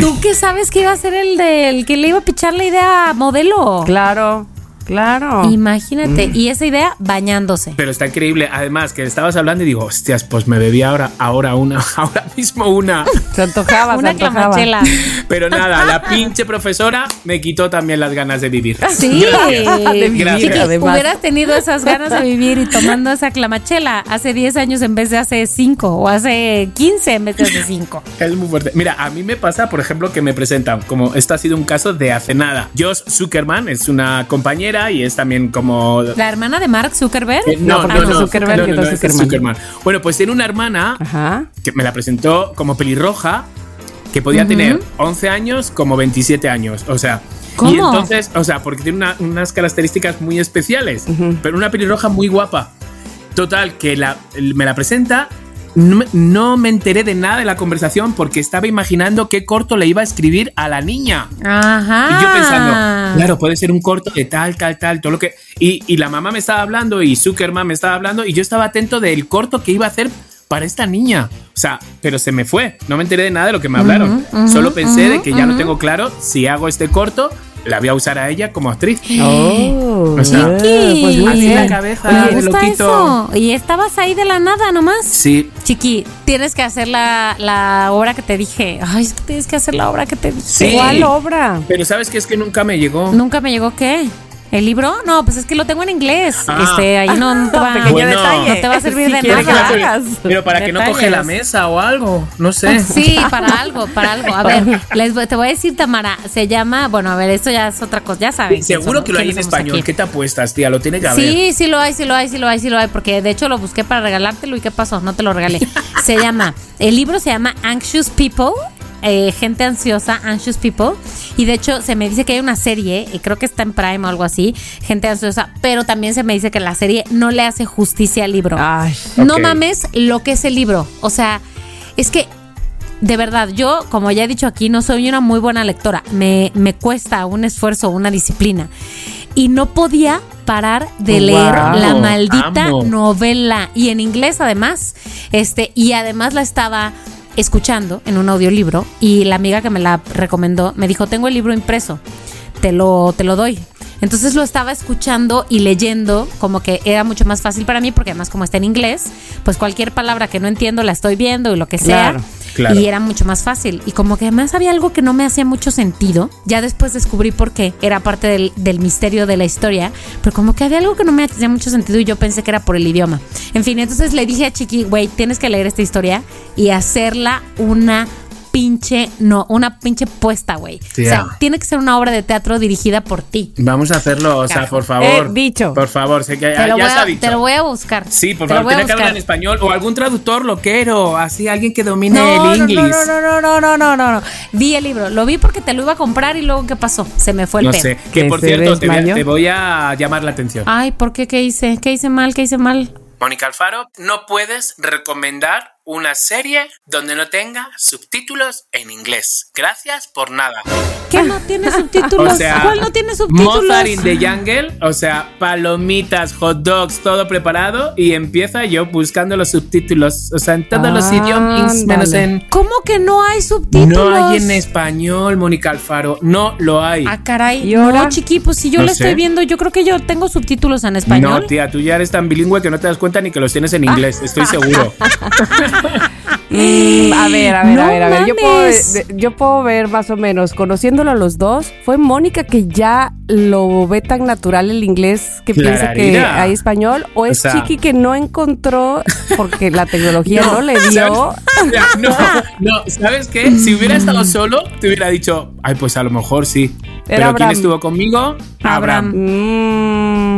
¿tú qué sabes que iba a ser el del que le iba a pichar la idea a modelo? Claro, claro. Imagínate, Mm. y esa idea bañándose. Pero está increíble. Además, que estabas hablando y digo, hostias, pues me bebí ahora, ahora una, ahora mismo una. Se antojaba, se Una antojaba. clamachela. Pero nada, la pinche profesora me quitó también las ganas de vivir. Sí, De vivir, Gracias. Chiqui, además. hubieras tenido esas ganas de vivir y tomando esa clamachela hace 10 años en vez de hace 5 o hace 15 en vez de hace 5. Es muy fuerte. Mira, a mí me pasa, por ejemplo, que me presentan, como esto ha sido un caso de hace nada. Josh Zuckerman es una compañera y es también como... La hermana de Mark Zuckerberg. Eh, No, porque es Zuckerberg y Zuckerman. Zuckerman. Bueno, pues tiene una hermana Ajá. que me la presentó como pelirroja, que podía tener 11 años como 27 años. O sea, y ¿Cómo? entonces, o sea, porque tiene una- unas características muy especiales, pero una pelirroja muy guapa. Total, que la, me la presenta. No me, no me enteré de nada de la conversación porque estaba imaginando qué corto le iba a escribir a la niña. Ajá. Y yo pensando, claro, puede ser un corto de tal, tal, tal, todo lo que. Y, y la mamá me estaba hablando y Zuckerman me estaba hablando y yo estaba atento del corto que iba a hacer para esta niña. O sea, pero se me fue. No me enteré de nada de lo que me hablaron. Solo pensé de que ya lo tengo claro. Si hago este corto, la voy a usar a ella como actriz. Oh, O sea, Chiqui. pues muy Así la cabeza gusta eso. Y estabas ahí de la nada nomás. Sí, Chiqui, tienes que hacer la, la obra que te dije. Ay, es que tienes que hacer la obra que te dije. Sí. ¿Cuál obra? pero ¿sabes qué? Es que nunca me llegó. Nunca me llegó qué. ¿El libro? No, pues es que lo tengo en inglés. Ah. Este, ahí no, no te va, Bueno. no te va a servir Si de nada. hagas. Pero para que no coge la mesa o algo. No sé. Sí, para algo, para algo. A ver, les te voy a decir, Tamara, se llama, bueno, a ver, esto ya es otra cosa, ya saben. Seguro somos, que lo hay en español. aquí. ¿Qué te apuestas, tía? Lo tiene que haber. Sí, sí lo hay, sí lo hay, sí lo hay, sí lo hay, porque de hecho lo busqué para regalártelo y ¿qué pasó? No te lo regalé. Se llama, el libro se llama Anxious People. Eh, gente ansiosa, Anxious People. Y de hecho se me dice que hay una serie, y creo que está en Prime o algo así, gente ansiosa, pero también se me dice que la serie no le hace justicia al libro. Ay. No mames lo que es el libro. O sea, es que, de verdad, yo, como ya he dicho aquí, no soy una muy buena lectora. Me, me cuesta un esfuerzo, una disciplina. Y no podía parar de Wow. leer la maldita Amo. novela. Y en inglés, además. Este, y además la estaba escuchando en un audiolibro. Y la amiga que me la recomendó me dijo: Tengo el libro impreso. Te lo, te lo doy. Entonces lo estaba escuchando y leyendo, como que era mucho más fácil para mí, porque además como está en inglés, pues cualquier palabra que no entiendo la estoy viendo y lo que sea. Claro, Y era mucho más fácil. Y como que además había algo que no me hacía mucho sentido. Ya después descubrí por qué. Era parte del, del misterio de la historia. Pero como que había algo que no me hacía mucho sentido y yo pensé que era por el idioma. En fin, entonces le dije a Chiqui, güey, tienes que leer esta historia y hacerla una pinche, no, una pinche puesta, güey. O sea, tiene que ser una obra de teatro dirigida por ti. Vamos a hacerlo, o sea, por favor. Eh, dicho. Por favor, sé que Te ya, lo, ya voy se ha a, dicho. te lo voy a buscar. Sí, por Te favor, tiene que hablar en español o algún traductor loquero, así alguien que domine No, el no, inglés. no, no, no, no, no, no, no, no. Vi el libro, lo vi porque te lo iba a comprar y luego ¿qué pasó? Se me fue el No pedo. sé, que por cierto, te voy, a, te voy a llamar la atención. Ay, ¿por qué? ¿Qué hice? ¿Qué hice mal? ¿Qué hice mal? Mónica Alfaro, no puedes recomendar una serie donde no tenga subtítulos en inglés. Gracias por nada. ¿Qué no tiene subtítulos? O sea, ¿Cuál no tiene subtítulos? Mozart in the Jungle, o sea, palomitas, hot dogs, todo preparado y empieza yo buscando los subtítulos, o sea, en todos los idiomas, menos en... ¿Cómo que no hay subtítulos? No hay en español, Mónica Alfaro, no lo hay. Ah, caray. ¿Y ahora? No, chiqui, pues si yo No lo sé. estoy viendo, yo creo que yo tengo subtítulos en español. No, tía, tú ya eres tan bilingüe que no te das cuenta ni que los tienes en inglés, estoy seguro. Mm, a ver, a ver, No a ver, a ver. Yo puedo, yo ver más o menos, conociéndolo a los dos, fue Mónica que ya lo ve tan natural el inglés que piensa que hay español, o es O sea- Chiqui que no encontró porque la tecnología no, le dio. ¿sabes? No, no, ¿sabes qué? Si hubiera estado solo, te hubiera dicho, ay, pues a lo mejor sí. Era Pero ¿quién Abraham. estuvo conmigo? Abraham.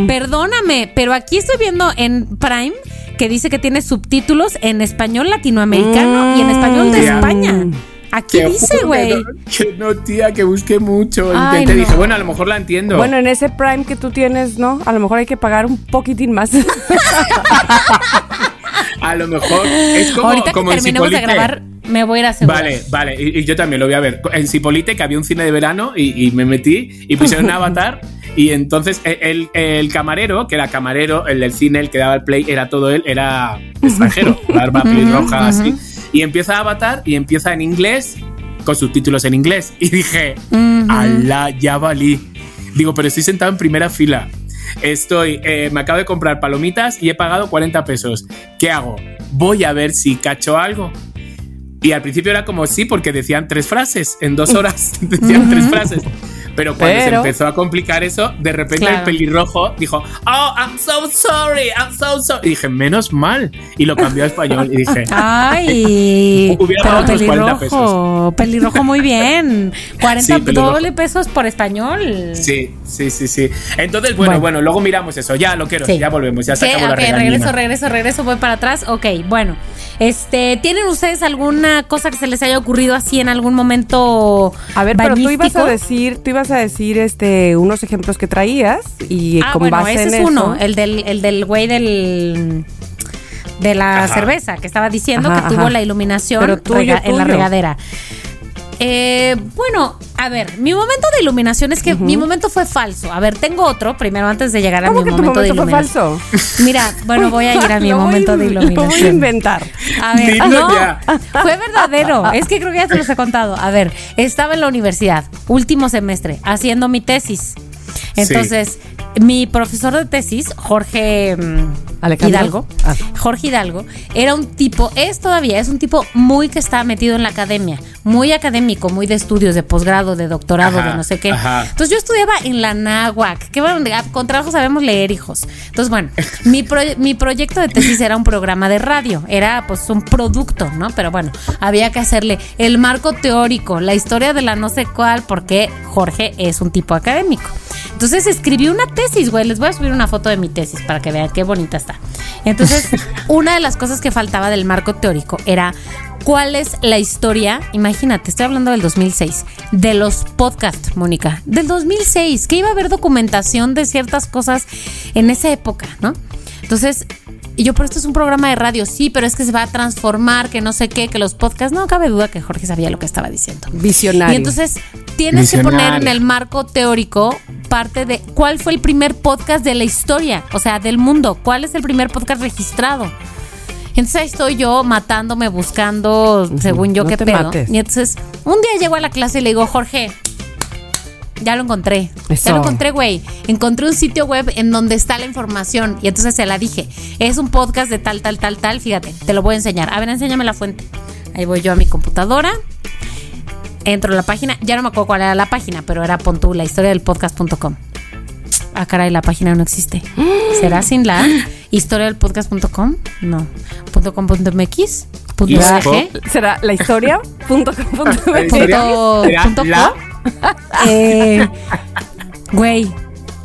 Mm, Perdóname, pero aquí estoy viendo en Prime que dice que tiene subtítulos en español latinoamericano y en español de Tía. España. Aquí Te dice, güey. Que, no, tía, que busqué mucho. Ay, no. dije, bueno, a lo mejor la entiendo. Bueno, en ese Prime que tú tienes, ¿no? A lo mejor hay que pagar un poquitín más. a lo mejor es como, Ahorita como que en terminemos de grabar, me voy a ir a asegurar. Vale, vale, y, y yo también lo voy a ver. En Cipolite, que había un cine de verano, y, y me metí y pusieron Avatar. Y entonces el, el- el camarero, que era camarero, el del cine, el que daba el play, era todo él, era extranjero, barba pelirroja, así. Y empieza Avatar y empieza en inglés, con subtítulos en inglés. Y dije, Ujú. ¡Alá, ya valí! Digo, pero estoy sentado en primera fila. Estoy, eh, me acabo de comprar palomitas y he pagado 40 pesos. ¿Qué hago? Voy a ver si cacho algo. Y al principio era como sí, porque decían tres frases. En dos horas decían tres frases. Pero cuando se empezó a complicar eso, de repente Claro. el pelirrojo dijo, Oh, I'm so sorry, I'm so sorry. Y dije, menos mal. Y lo cambió a español. Y dije, Ay, Hubiera pero pagado otros 40 pelirrojo, pelirrojo muy bien. 40 Sí, doble pesos por español. Sí, sí, sí, sí. Entonces, bueno, Bueno. bueno, luego miramos eso. Ya, lo quiero, Sí. ya volvemos, ya se ¿Qué? acabó la Ok, regañina. regreso, regreso, regreso, voy para atrás. Ok, bueno. Este, ¿tienen ustedes alguna cosa que se les haya ocurrido así en algún momento? A ver, pero tú ibas a decir, tú ibas a decir este unos ejemplos que traías y Ah, con bueno, base ese en es eso. uno, el del, el del güey del de la Ajá. cerveza, que estaba diciendo Ajá, que tuvo la iluminación Pero tuyo, rega- en la tuyo. Eh, bueno, a ver, mi momento de iluminación es que mi momento fue falso. A ver, tengo otro, primero antes de llegar a ¿Cómo mi que tu momento, de momento fue iluminación. falso? Mira, bueno, voy a ir a mi momento de Lo voy a iluminación. inventar. A ver, Dilo no, ya. fue verdadero. Es que creo que ya se los he contado. A ver, estaba en la universidad, último semestre, haciendo mi tesis. Entonces, mi profesor de tesis, Jorge mm, Alejandro. Hidalgo, Ah. Jorge Hidalgo, era un tipo, es todavía, es un tipo muy que está metido en la academia, muy académico, muy de estudios, de posgrado, de doctorado, Ajá, de no sé qué. ajá. Entonces yo estudiaba en la náhuac, que bueno, con trabajo sabemos leer, hijos. Entonces, bueno, mi, proye- mi proyecto de tesis era un programa de radio, era pues un producto, ¿no? Pero bueno, había que hacerle el marco teórico, la historia de la no sé cuál, porque Jorge es un tipo académico. Entonces escribí una tesis, güey. Les voy a subir una foto de mi tesis para que vean qué bonita está. Entonces, una de las cosas que faltaba del marco teórico era cuál es la historia, imagínate, estoy hablando del 2006, de los podcasts, Mónica, del 2006, que iba a haber documentación de ciertas cosas en esa época, ¿no? Entonces, y yo, pero esto es un programa de radio, sí, pero es que se va a transformar, que no sé qué, que los podcasts, no cabe duda que Jorge sabía lo que estaba diciendo. Visionario. Y entonces tienes que poner en el marco teórico parte de cuál fue el primer podcast de la historia, o sea, del mundo, cuál es el primer podcast registrado. Entonces ahí estoy yo matándome, buscando, según yo, no qué te pedo. mates. Y entonces un día llego a la clase y le digo, Jorge, ya lo encontré. Eso. Ya lo encontré, güey. Encontré un sitio web en donde está la información. Y entonces se la dije. Es un podcast de tal, tal, tal, tal. Fíjate, te lo voy a enseñar. A ver, enséñame la fuente. Ahí voy yo a mi computadora. Entro a la página. Ya no me acuerdo cuál era la página, pero era pon tú, la historia del podcast.com. Ah, caray, la página no existe. ¿Será sin la historia del podcast.com? No. Punto .com punto .mx? Punto Ispo. .org? ¿Será la historia? punto com, punto ¿La MX. historia? Punto- Eh, güey,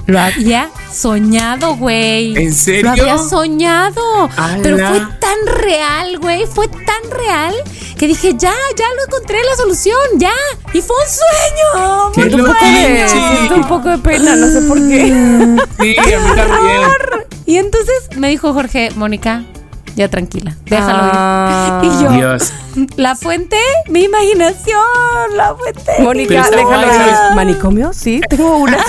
lo había soñado, güey. ¿En serio? Lo había soñado. Pero fue tan real, güey. Fue tan real que dije, ya, ya lo encontré la solución, ya. Y fue un sueño. ¡Qué muy Un poco de- bueno. Sí. siento un poco de pena, no sé por qué. Sí, a mí también. Y entonces me dijo Jorge, Mónica, ya tranquila, déjalo Ah. ir. Y yo, Dios. la fuente, mi imaginación, la fuente. Mónica, déjalo ir. ¿Manicomio? Sí, tengo una.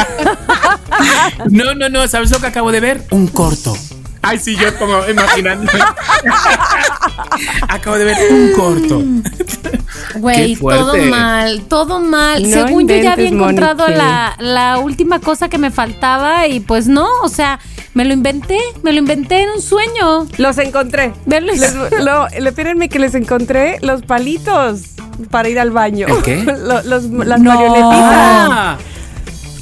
No, no, no, ¿sabes lo que acabo de ver? Un corto. Ay, sí, yo como imaginando. acabo de ver un corto. Güey, Qué fuerte. todo mal, todo mal. No Según yo ya había encontrado Monique. la, la última cosa que me faltaba y pues no, o sea, me lo inventé, me lo inventé en un sueño. Los encontré. Verles. Les, lo, espérenme que les encontré los palitos para ir al baño. ¿El qué? Lo- los- las No. marionetitas. Ah,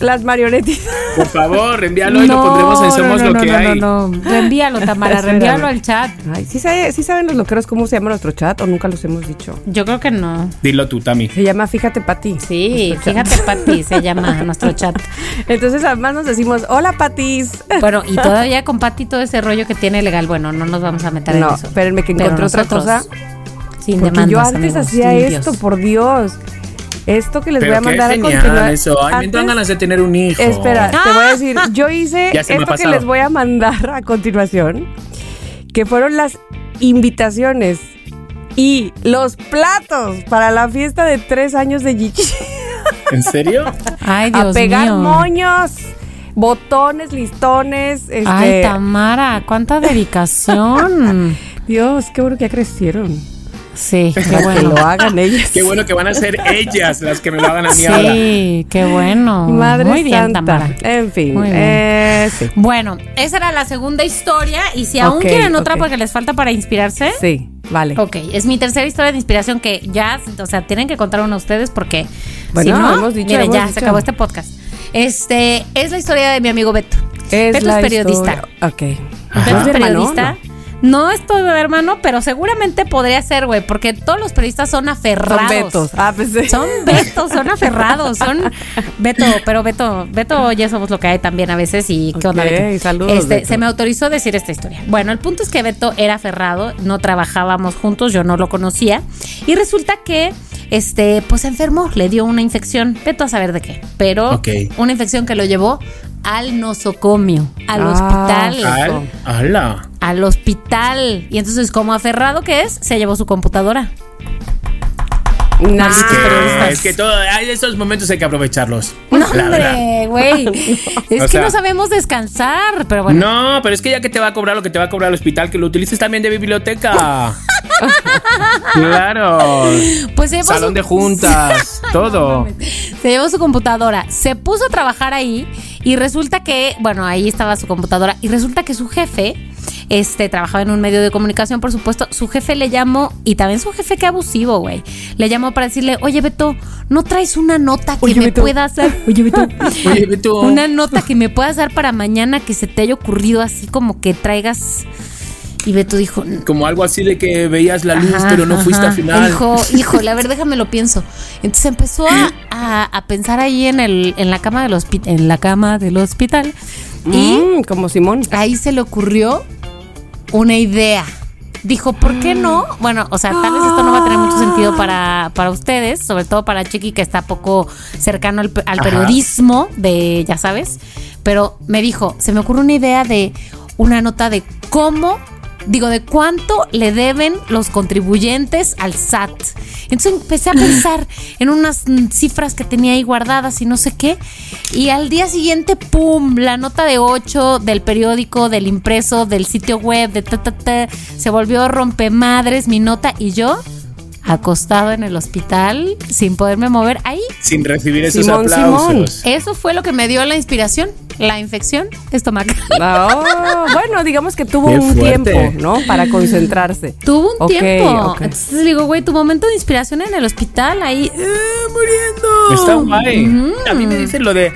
Las marionetitas. por favor, envíalo y lo pondremos en Somos no, lo no, que no, hay. No, no, Reenvíalo, Tamara, reenvíalo al chat. Ay, ¿sí, sabe- sí saben los loqueros cómo se llama nuestro chat o nunca los hemos dicho? Yo creo que no. Dilo tú, Tami. Se llama Fíjate Pati. Sí, fíjate, Pati, se llama nuestro chat. Entonces además nos decimos, hola Patis. Bueno, y todavía con Pati todo ese rollo que tiene legal, bueno, no nos vamos a meter en No, eso. espérenme que encontré otra cosa. Sin Porque demandas, yo antes amigos, hacía esto, por Dios. Esto que les Pero voy a qué mandar a genial continuar. eso. Ay, me dan Antes- ganas de tener un hijo. Espera, te voy a decir, yo hice esto que les voy a mandar a continuación, que fueron las invitaciones y los platos para la fiesta de tres años de Gigi. ¿En serio? Ay, Dios a pegar mío. moños, botones, listones. Este, Ay, Tamara, cuánta dedicación. Dios, qué bueno que ya crecieron. Sí, qué Para que bueno. lo hagan ellas. Qué bueno que van a ser ellas las que me lo hagan a mí ahora. Sí, qué bueno. Madre Muy bien, santa. Tamara. En fin, Muy bien. eh, sí. Bueno, esa era la segunda historia y si aún quieren otra porque les falta para inspirarse. Sí, vale. Ok, es mi tercera historia de inspiración que ya, o sea, tienen que contar una ustedes porque Bueno, si no, hemos dicho, miren, hemos ya dicho. se acabó este podcast. Este es la historia de mi amigo Beto. Es Beto la es periodista. historia- Ok. Beto ¿Es hermano? No es tu hermano, pero seguramente podría ser, güey, porque todos los periodistas son aferrados. Son betos. Ah, pues sí. Son Betos, son aferrados, son Beto, pero Beto, Beto ya somos lo que hay también a veces y qué onda Ok, Beto? saludos, Este, Beto. se me autorizó decir esta historia. Bueno, el punto es que Beto era aferrado, no trabajábamos juntos, yo no lo conocía y resulta que este pues se enfermó, le dio una infección, Beto a saber de qué, pero una infección que lo llevó al nosocomio, al Ah, hospital Al, ala. al hospital. Y entonces, como aferrado que es, se llevó su computadora. Nah. Es que- es que todo, hay esos momentos hay que aprovecharlos. No, hombre, güey. Es O que sea- no sabemos descansar, pero bueno. No, pero es que ya que te va a cobrar lo que te va a cobrar el hospital, que lo utilices también de biblioteca. claro. Pues Salón su, de juntas, todo. se llevó su computadora, se puso a trabajar ahí y resulta que, bueno, ahí estaba su computadora y resulta que su jefe, este, trabajaba en un medio de comunicación, por supuesto, su jefe le llamó, y también su jefe que abusivo, güey, le llamó para decirle, oye Beto, ¿no traes una nota que Oye, me Beto. puedas dar? Oye Beto. Oye, Beto. Una nota que me puedas dar para mañana que se te haya ocurrido así como que traigas. Y Beto dijo. Como algo así de que veías la luz, "Ajá, pero no fuiste ajá". al final. Dijo, híjole, a ver, déjame lo pienso. Entonces empezó a, a- a pensar ahí en el, en la cama del hospital, en la cama del hospital. Y Mm, como Simón. ahí se le ocurrió una idea. Dijo, ¿por qué no? Bueno, o sea, tal vez esto no va a tener mucho sentido para, para ustedes, sobre todo para Chiqui, que está poco cercano al, al periodismo de, ya sabes. Pero me dijo, se me ocurre una idea de una nota de cómo, digo, de cuánto le deben los contribuyentes al SAT. Entonces empecé a pensar en unas cifras que tenía ahí guardadas y no sé qué. Y al día siguiente, ¡pum! La nota de 8 del periódico, del impreso, del sitio web, de ta, ta, ta, se volvió rompemadres mi nota y yo acostado en el hospital sin poderme mover. Ahí, Sin recibir esos Simón, aplausos. eso fue lo que me dio la inspiración, la infección estomacal. Oh, bueno, digamos que tuvo Qué un fuerte. tiempo, ¿no? Para concentrarse. Tuvo un tiempo. Entonces le digo, güey, tu momento de inspiración en el hospital, ahí, eh, muriendo. Está guay. Mm. A mí me dicen lo de.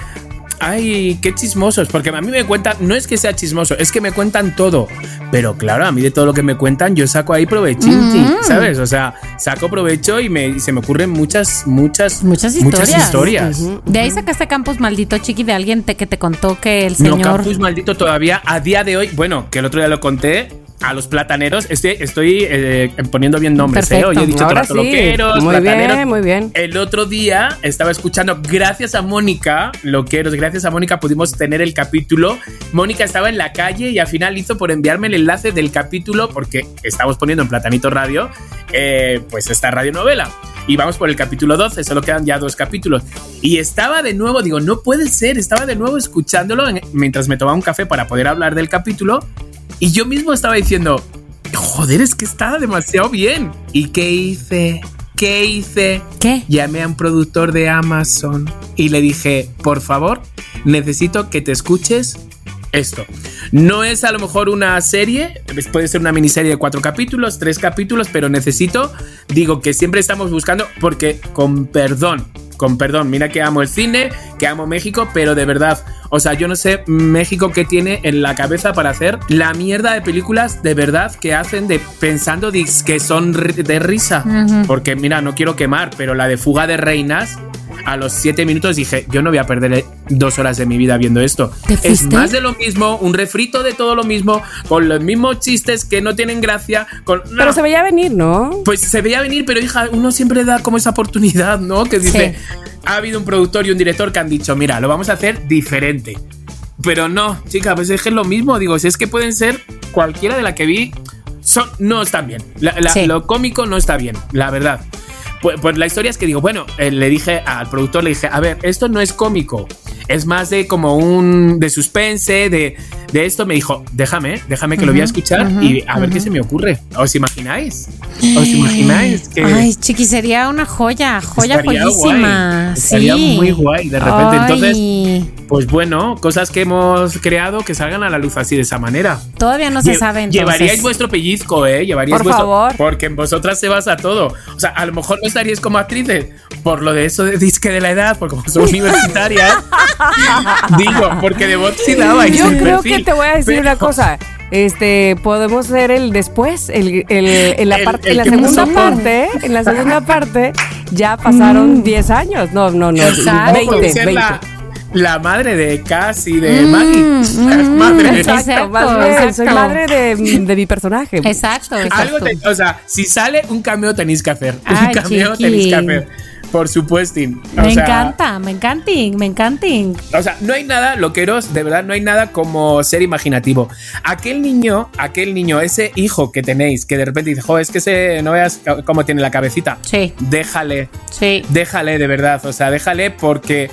Ay, qué chismosos. Porque a mí me cuentan. No es que sea chismoso, es que me cuentan todo. Pero claro, a mí de todo lo que me cuentan, yo saco ahí provechinti. Mm. ¿Sabes? O sea, saco provecho y, me, y se me ocurren muchas, muchas. Muchas historias. Muchas historias. De ahí sacaste Campos maldito, chiqui, de alguien te- que te contó que el No, señor. Campus maldito todavía a día de hoy. Bueno, que el otro día lo conté. A los plataneros. Estoy, estoy eh, poniendo bien nombres, ¿eh? Hoy he dicho Ahora loqueros, muy plataneros. bien, muy bien. El otro día estaba escuchando, gracias a Mónica, loqueros, gracias a Mónica pudimos tener el capítulo. Mónica estaba en la calle y al final hizo por enviarme el enlace del capítulo, porque estamos poniendo en Platanito Radio, eh, pues esta radionovela. Y vamos por el capítulo 12, solo quedan ya dos capítulos. Y estaba de nuevo, digo, no puede ser, estaba de nuevo escuchándolo en- mientras me tomaba un café para poder hablar del capítulo. Y yo mismo estaba diciendo, joder, es que está demasiado bien. ¿Y qué hice? ¿Qué hice? ¿Qué? Llamé a un productor de Amazon y le dije, por favor, necesito que te escuches esto. No es a lo mejor una serie, puede ser una miniserie de cuatro capítulos, tres capítulos, pero necesito, digo que siempre estamos buscando, porque con perdón, con perdón, mira que amo el cine, que amo México, pero de verdad, o sea, yo no sé México qué tiene en la cabeza para hacer la mierda de películas de verdad que hacen de pensando que son de risa. Porque mira, no quiero quemar, pero la de Fuga de Reinas, a los siete minutos dije, yo no voy a perder dos horas de mi vida viendo esto. ¿Te Es más de lo mismo, un refrito de todo lo mismo, con los mismos chistes que no tienen gracia. Con, Pero se veía venir, ¿no? Pues se veía venir, pero hija, uno siempre da como esa oportunidad, ¿no? Que dice, ha habido un productor y un director que han dicho, mira, lo vamos a hacer diferente. Pero no, chica, pues es que es lo mismo. Digo, si es que pueden ser cualquiera de la que vi, son, no están bien. La- la- Sí. Lo cómico no está bien, la verdad. Pues, pues la historia es que digo, bueno, eh, le dije al productor, le dije, a ver, esto no es cómico, es más de como un, de suspense, de, de esto. Me dijo, déjame, déjame que lo voy a escuchar y a ver qué se me ocurre. ¿Os imagináis? ¿Os imagináis que... Ay, chiqui, sería una joya, joya Estaría joyísima. guay, estaría sí. muy guay, de repente. Entonces, Pues bueno, cosas que hemos creado que salgan a la luz así de esa manera. todavía no se Lle- sabe entonces. Llevaríais vuestro pellizco, ¿eh? Llevaríais Por vuestro- favor. Porque en vosotras se basa todo. O sea, a lo mejor no estaríais como actrices por lo de eso de disque de la edad, porque como son universitarias. digo, porque de voz sí dabais Yo creo perfil, que te voy a decir pero- una cosa. Este, podemos ver el después, el, el- en la, El- parte, el en la segunda parte, en la segunda parte, ya pasaron 10 años. No, no, no, Exacto. 20, Puede ser 20. La, la madre de Cass y de Mm, Maggie. Mm, madre de- exacto. Exacto, más bien, soy exacto. madre de, de mi personaje. Exacto, exacto. Algo te- o sea, si sale un cameo tenéis que hacer. Ay, un cameo chiqui. tenéis que hacer. Por supuesto. O me sea, encanta, me encanta, me encanta. O sea, no hay nada, loqueros, de verdad, no hay nada como ser imaginativo. Aquel niño, aquel niño, ese hijo que tenéis, que de repente dice, jo, es que ese, no veas cómo tiene la cabecita. Sí, Déjale, sí. déjale de verdad, o sea, déjale porque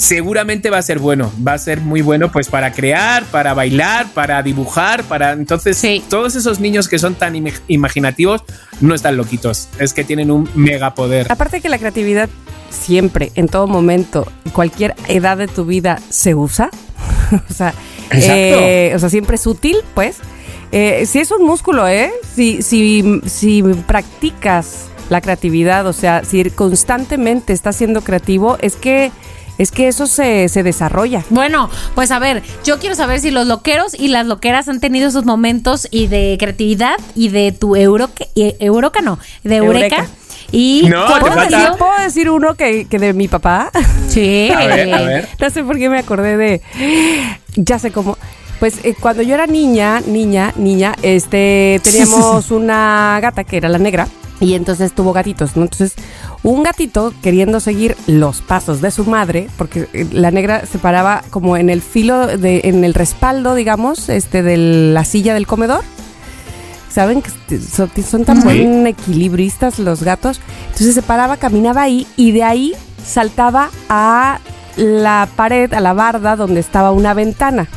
seguramente va a ser bueno, va a ser muy bueno pues para crear, para bailar, para dibujar, para entonces Sí. todos esos niños que son tan im- imaginativos no están loquitos, es que tienen un mega poder. Aparte que la creatividad siempre, en todo momento, cualquier edad de tu vida se usa. o, sea, Exacto. eh, o sea, siempre es útil, pues. Eh, si es un músculo, ¿eh? Si, si, si practicas la creatividad, o sea, si constantemente estás siendo creativo, es que, es que eso se, se desarrolla. Bueno, pues a ver, yo quiero saber si los loqueros y las loqueras han tenido esos momentos y de creatividad y de tu euroque, eh, euroca no, de eureka. Eureka. Y No, ¿cuál te ¿Puedo ha falta- decir, sido? puedo decir uno que, que de mi papá? Sí. A ver, a ver. No sé por qué me acordé de. Ya sé cómo. Pues eh, cuando yo era niña, niña, niña, este, teníamos una gata que era la negra y entonces tuvo gatitos, ¿no? Entonces, un gatito queriendo seguir los pasos de su madre, porque eh, la negra se paraba como en el filo, de, en el respaldo, digamos, este, de la silla del comedor. ¿Saben? que este, son, son tan Sí. buen equilibristas los gatos. Entonces se paraba, caminaba ahí y de ahí saltaba a la pared, a la barda donde estaba una ventana.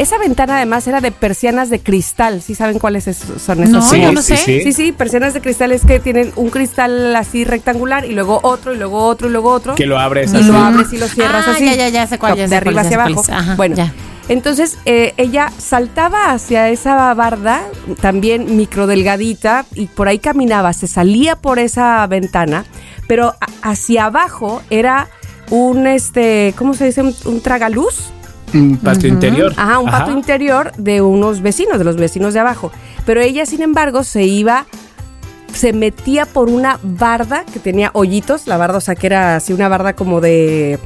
Esa ventana además era de persianas de cristal. ¿Sí saben cuáles es- son esas? No, Sí, yo no sí, sé. sí. Sí, sí, persianas de cristal es que tienen un cristal así rectangular y luego otro y luego otro y luego otro. Que lo abres y así. lo abres y lo cierras Ah, así. ya, ya, ya sé cuál, ya de sé arriba cuál, hacia abajo. Ajá, bueno, ya. entonces eh, ella saltaba hacia esa barda, también microdelgadita, y por ahí caminaba, se salía por esa ventana, pero hacia abajo era un, este, ¿cómo se dice? Un, un tragaluz. Un patio interior. Ajá, un patio interior de unos vecinos, de los vecinos de abajo. Pero ella, sin embargo, se iba, se metía por una barda que tenía hoyitos, la barda, o sea, que era así una barda como de,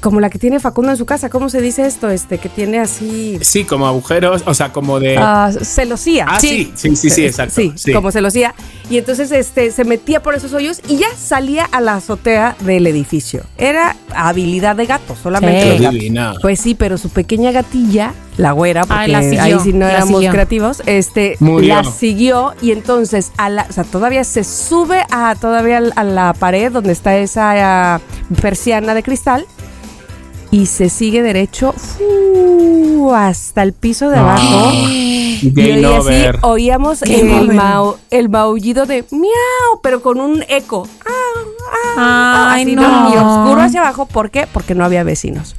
como la que tiene Facundo en su casa. ¿Cómo se dice esto? Este, que tiene así. Sí, como agujeros, o sea, como de. ah, celosía. ah, sí, sí, sí, sí, exacto. Sí, sí. como celosía. Y entonces este, se metía por esos hoyos y ya salía a la azotea del edificio. Era habilidad de gato, solamente Sí. gato. Pues sí, pero su pequeña gatilla, la güera, porque Ay, la siguió, ahí sí no éramos siguió. creativos, este, Murió. la siguió y entonces, a la, o sea, todavía se sube a todavía a la pared donde está esa ah, persiana de cristal y se sigue derecho hasta el piso de abajo. Y Game oí así, oíamos el, over. mau- el maullido de miau, pero con un eco. Ah, ah, ah, Ay, así, no. Y oscuro hacia abajo. ¿Por qué? Porque no había vecinos.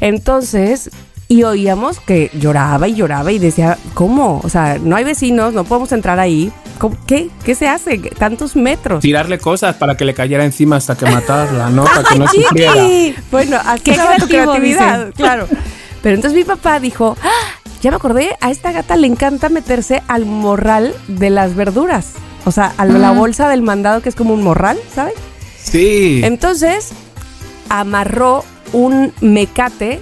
Entonces, y oíamos que lloraba y lloraba y decía, ¿cómo? O sea, no hay vecinos, no podemos entrar ahí. ¿Cómo- ¿Qué? ¿Qué se hace? Tantos metros. Tirarle cosas para que le cayera encima hasta que matarla, ¿no? Para que no ¡Ay, sufriera. Bueno, aquí Qué estaba tu creatividad, dice. claro. Pero entonces mi papá dijo, "Ah, ya me acordé, a esta gata le encanta meterse al morral de las verduras. O sea, a la bolsa del mandado que es como un morral, ¿sabes? Sí. Entonces, amarró un mecate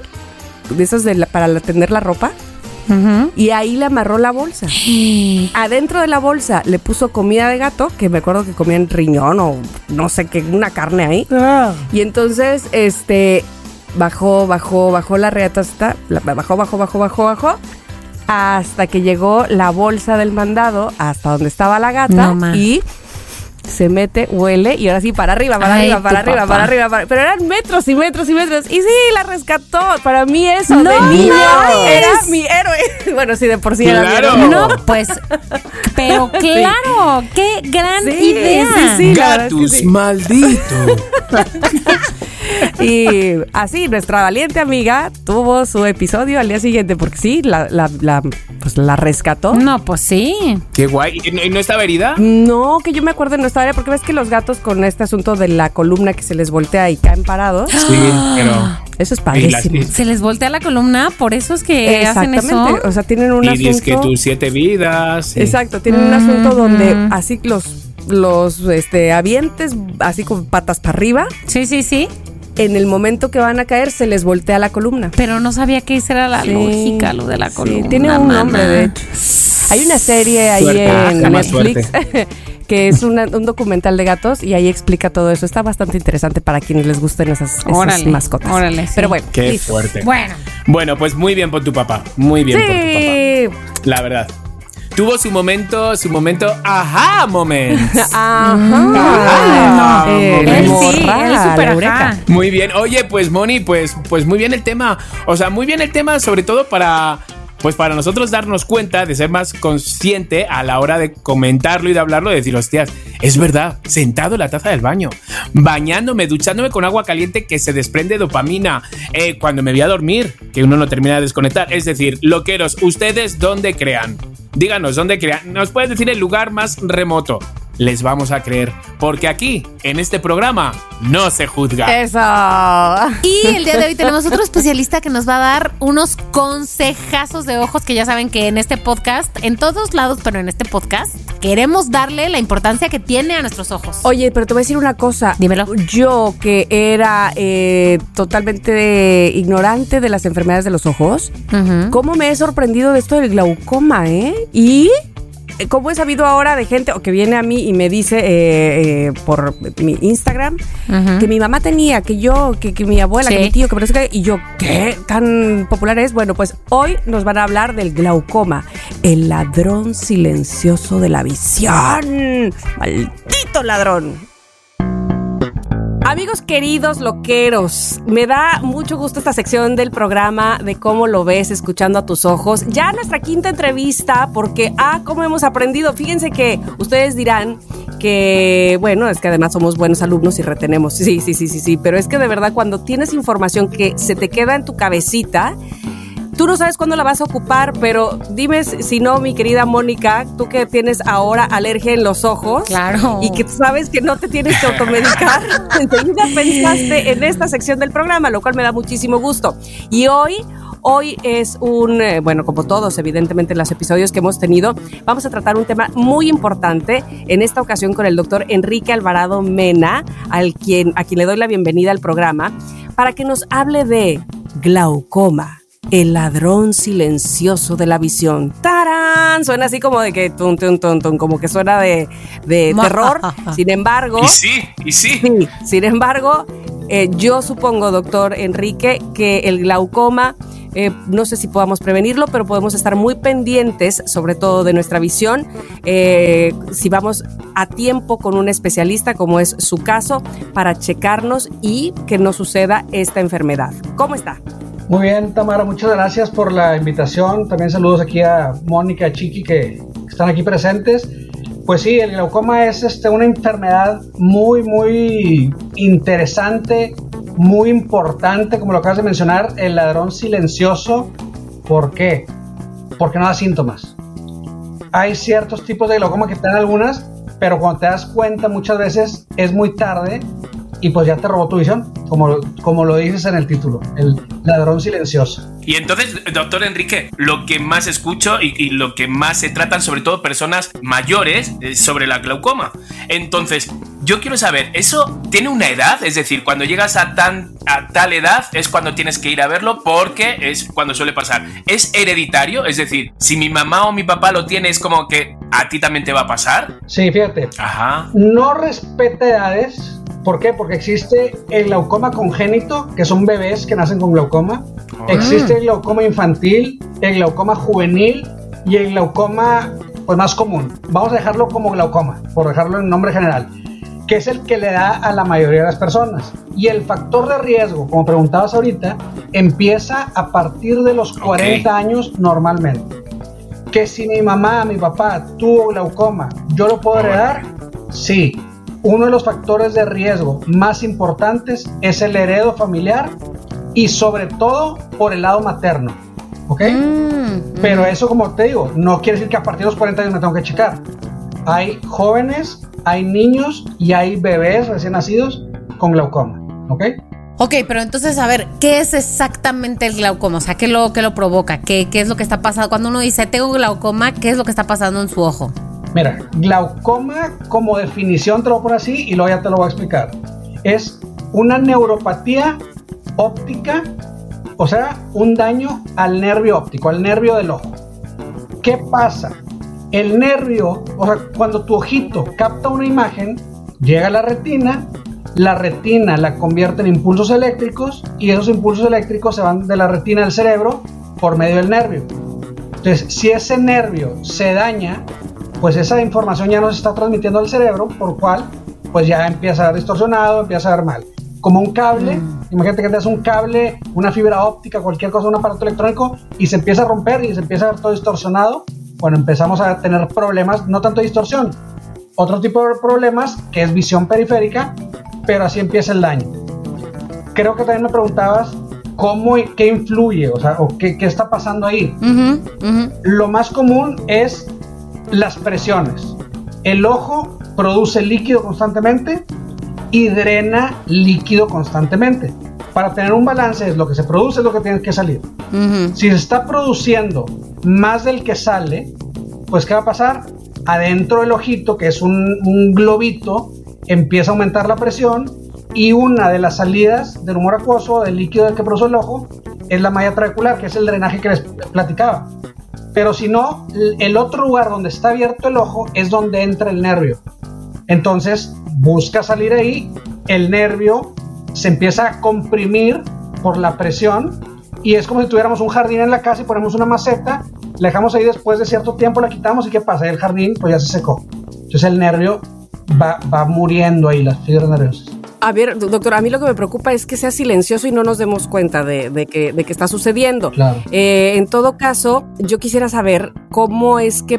de la- para tender la ropa y ahí le amarró la bolsa. Adentro de la bolsa le puso comida de gato, que me acuerdo que comían riñón o no sé qué, una carne ahí. Y entonces, este, bajó, bajó, bajó la reata hasta, bajó, bajó, bajó, bajó, bajó, hasta que llegó la bolsa del mandado, hasta donde estaba la gata, No, y se mete, huele, y ahora sí, para arriba, para Ay, arriba, para arriba, papá. para arriba, para- pero eran metros y metros y metros, y sí, la rescató, para mí eso, No de niño, era mi héroe, bueno, sí, de por sí era mi Claro. héroe. No, pues, pero claro, qué gran Sí, idea. sí, sí. Gatus, sí. maldito. Y así, nuestra valiente amiga tuvo su episodio al día siguiente, porque sí, la, la, la, pues la rescató. No, pues sí. Qué guay. ¿Y no, y no estaba herida? No, que yo me acuerdo en nuestra área, porque ves que los gatos con este asunto de la columna que se les voltea y caen parados, Sí, pero. eso es padrísimo. Se les voltea la columna, por eso es que hacen Exactamente, eso. o sea, tienen un Y es que asunto... tus siete vidas. sí. Exacto, tienen un asunto donde así los los este avientes así con patas para arriba, Sí, sí, sí. En el momento que van a caer se les voltea la columna. Pero no sabía que esa era la Sí, lógica, lo de la sí, columna. tiene un mana. nombre, de hecho. Hay una serie ahí Suerte, en más Netflix que es una- un documental de gatos y ahí explica todo eso. Está bastante interesante para quienes les gusten esas, esas Órale, mascotas. órale, sí. Pero bueno, Qué listo. fuerte. Bueno, Bueno, pues muy bien por tu papá. Muy bien por tu Sí. papá. La verdad. Tuvo su momento, su momento, ajá, moment. Ajá. Ah, Eh, él la él sí, él eureka. ajá. Muy bien. Oye, pues Moni, pues, pues muy bien el tema. O sea, muy bien el tema, sobre todo para. Pues para nosotros darnos cuenta de ser más consciente a la hora de comentarlo y de hablarlo, de decir, hostias, es verdad, sentado en la taza del baño, bañándome, duchándome con agua caliente que se desprende dopamina, eh, cuando me voy a dormir, que uno no termina de desconectar. Es decir, loqueros, ¿ustedes dónde crean? Díganos, ¿dónde crean? Nos puedes decir el lugar más remoto. Les vamos a creer, porque aquí, en este programa, no se juzga. Eso. Y el día de hoy tenemos otro especialista que nos va a dar unos consejazos de ojos que ya saben que en este podcast, en todos lados, pero en este podcast, queremos darle la importancia que tiene a nuestros ojos. Oye, pero te voy a decir una cosa. Dímelo. Yo que era eh, totalmente ignorante de las enfermedades de los ojos, Ujú. ¿cómo me he sorprendido de esto del glaucoma, eh? Y eh, cómo he sabido ahora de gente o que viene a mí y me dice eh, eh, por mi Instagram que mi mamá tenía, que yo, que, que mi abuela, que mi tío, que parece que y yo, ¿qué tan popular es? Bueno, pues hoy nos van a hablar del glaucoma, el ladrón silencioso de la visión. Maldito ladrón. Amigos queridos loqueros, me da mucho gusto esta sección del programa de cómo lo ves escuchando a tus ojos. Ya nuestra quinta entrevista, porque, ah, cómo hemos aprendido. Fíjense que ustedes dirán que, bueno, es que además somos buenos alumnos y retenemos. Sí, sí, sí, sí, sí, pero es que de verdad cuando tienes información que se te queda en tu cabecita, Tú no sabes cuándo la vas a ocupar, pero dime si no, mi querida Mónica, tú que tienes ahora alergia en los ojos. Claro. Y que sabes que no te tienes que automedicar. Enseguida pensaste en esta sección del programa, lo cual me da muchísimo gusto. Y hoy. Hoy es un, eh, bueno, como todos, evidentemente, en los episodios que hemos tenido, vamos a tratar un tema muy importante, en esta ocasión con el doctor Enrique Alvarado Mena, al quien, a quien le doy la bienvenida al programa, para que nos hable de glaucoma. El ladrón silencioso de la visión. ¡Tarán! Suena así como de que tun, tun, tun, tun, como que suena de, de terror. Sin embargo. Y sí, y sí. Sí, sin embargo, eh, yo supongo, doctor Enrique, que el glaucoma, eh, no sé si podamos prevenirlo, pero podemos estar muy pendientes, sobre todo de nuestra visión, eh, si vamos a tiempo con un especialista, como es su caso, para checarnos y que no suceda esta enfermedad. ¿Cómo está? Muy bien, Tamara, muchas gracias por la invitación. También saludos aquí a Mónica, Chiqui, que están aquí presentes. Pues sí, el glaucoma es este, una enfermedad muy, muy interesante, muy importante, como lo acabas de mencionar, el ladrón silencioso. ¿Por qué? Porque no da síntomas. Hay ciertos tipos de glaucoma que te dan algunas, pero cuando te das cuenta muchas veces es muy tarde y pues ya te robó tu visión, como, como lo dices en el título, el ladrón silencioso. Y entonces, doctor Enrique, lo que más escucho y, y lo que más se tratan, sobre todo personas mayores, es sobre la glaucoma. Entonces, yo quiero saber, ¿eso tiene una edad? Es decir, cuando llegas a, tan, a tal edad es cuando tienes que ir a verlo porque es cuando suele pasar. ¿Es hereditario? Es decir, si mi mamá o mi papá lo tiene, es como que a ti también te va a pasar. Sí, fíjate. Ajá. No respeta edades. ¿Por qué? Porque existe el glaucoma congénito, que son bebés que nacen con glaucoma. Existe el glaucoma infantil, el glaucoma juvenil y el glaucoma pues, más común. Vamos a dejarlo como glaucoma, por dejarlo en nombre general, que es el que le da a la mayoría de las personas. Y el factor de riesgo, como preguntabas ahorita, empieza a partir de los 40 años normalmente. Que si mi mamá, mi papá tuvo glaucoma, ¿yo lo puedo heredar? Sí. Uno de los factores de riesgo más importantes es el heredo familiar y sobre todo por el lado materno. ¿Ok? Pero eso, como te digo, no quiere decir que a partir de los 40 años me tengo que checar. Hay jóvenes, hay niños y hay bebés recién nacidos con glaucoma. ¿Ok? Ok, pero entonces, a ver, ¿qué es exactamente el glaucoma? O sea, ¿qué lo, qué lo provoca? ¿Qué, ¿Qué es lo que está pasando? Cuando uno dice, tengo glaucoma, ¿qué es lo que está pasando en su ojo? Mira, glaucoma como definición te lo pongo así y luego ya te lo voy a explicar. Es una neuropatía óptica, o sea, un daño al nervio óptico, al nervio del ojo. ¿Qué pasa? El nervio, o sea, cuando tu ojito capta una imagen, llega a la retina, la retina la convierte en impulsos eléctricos y esos impulsos eléctricos se van de la retina al cerebro por medio del nervio. Entonces, si ese nervio se daña, pues esa información ya no se está transmitiendo al cerebro, por cual pues ya empieza a ver distorsionado, empieza a ver mal. Como un cable, imagínate que tienes un cable, una fibra óptica, cualquier cosa, un aparato electrónico, y se empieza a romper y se empieza a ver todo distorsionado, bueno, empezamos a tener problemas, no tanto distorsión, otro tipo de problemas que es visión periférica, pero así empieza el daño. Creo que también me preguntabas cómo, y qué influye, o sea, o qué, qué está pasando ahí. Lo más común es las presiones. El ojo produce líquido constantemente y drena líquido constantemente. Para tener un balance es lo que se produce, es lo que tiene que salir. Si se está produciendo más del que sale, pues ¿qué va a pasar? Adentro del ojito, que es un, un globito, empieza a aumentar la presión y una de las salidas del humor acuoso, del líquido que produce el ojo, es la malla trabecular, que es el drenaje que les platicaba. Pero si no, el otro lugar donde está abierto el ojo es donde entra el nervio. Entonces, busca salir ahí, el nervio se empieza a comprimir por la presión y es como si tuviéramos un jardín en la casa y ponemos una maceta, la dejamos ahí después de cierto tiempo, la quitamos y ¿qué pasa? El jardín pues ya se secó. Entonces el nervio va, va muriendo ahí, las fibras nerviosas. A ver, do- doctor, a mí lo que me preocupa es que sea silencioso y no nos demos cuenta de, de que, de que está sucediendo. Claro. Eh, en todo caso, yo quisiera saber cómo es que,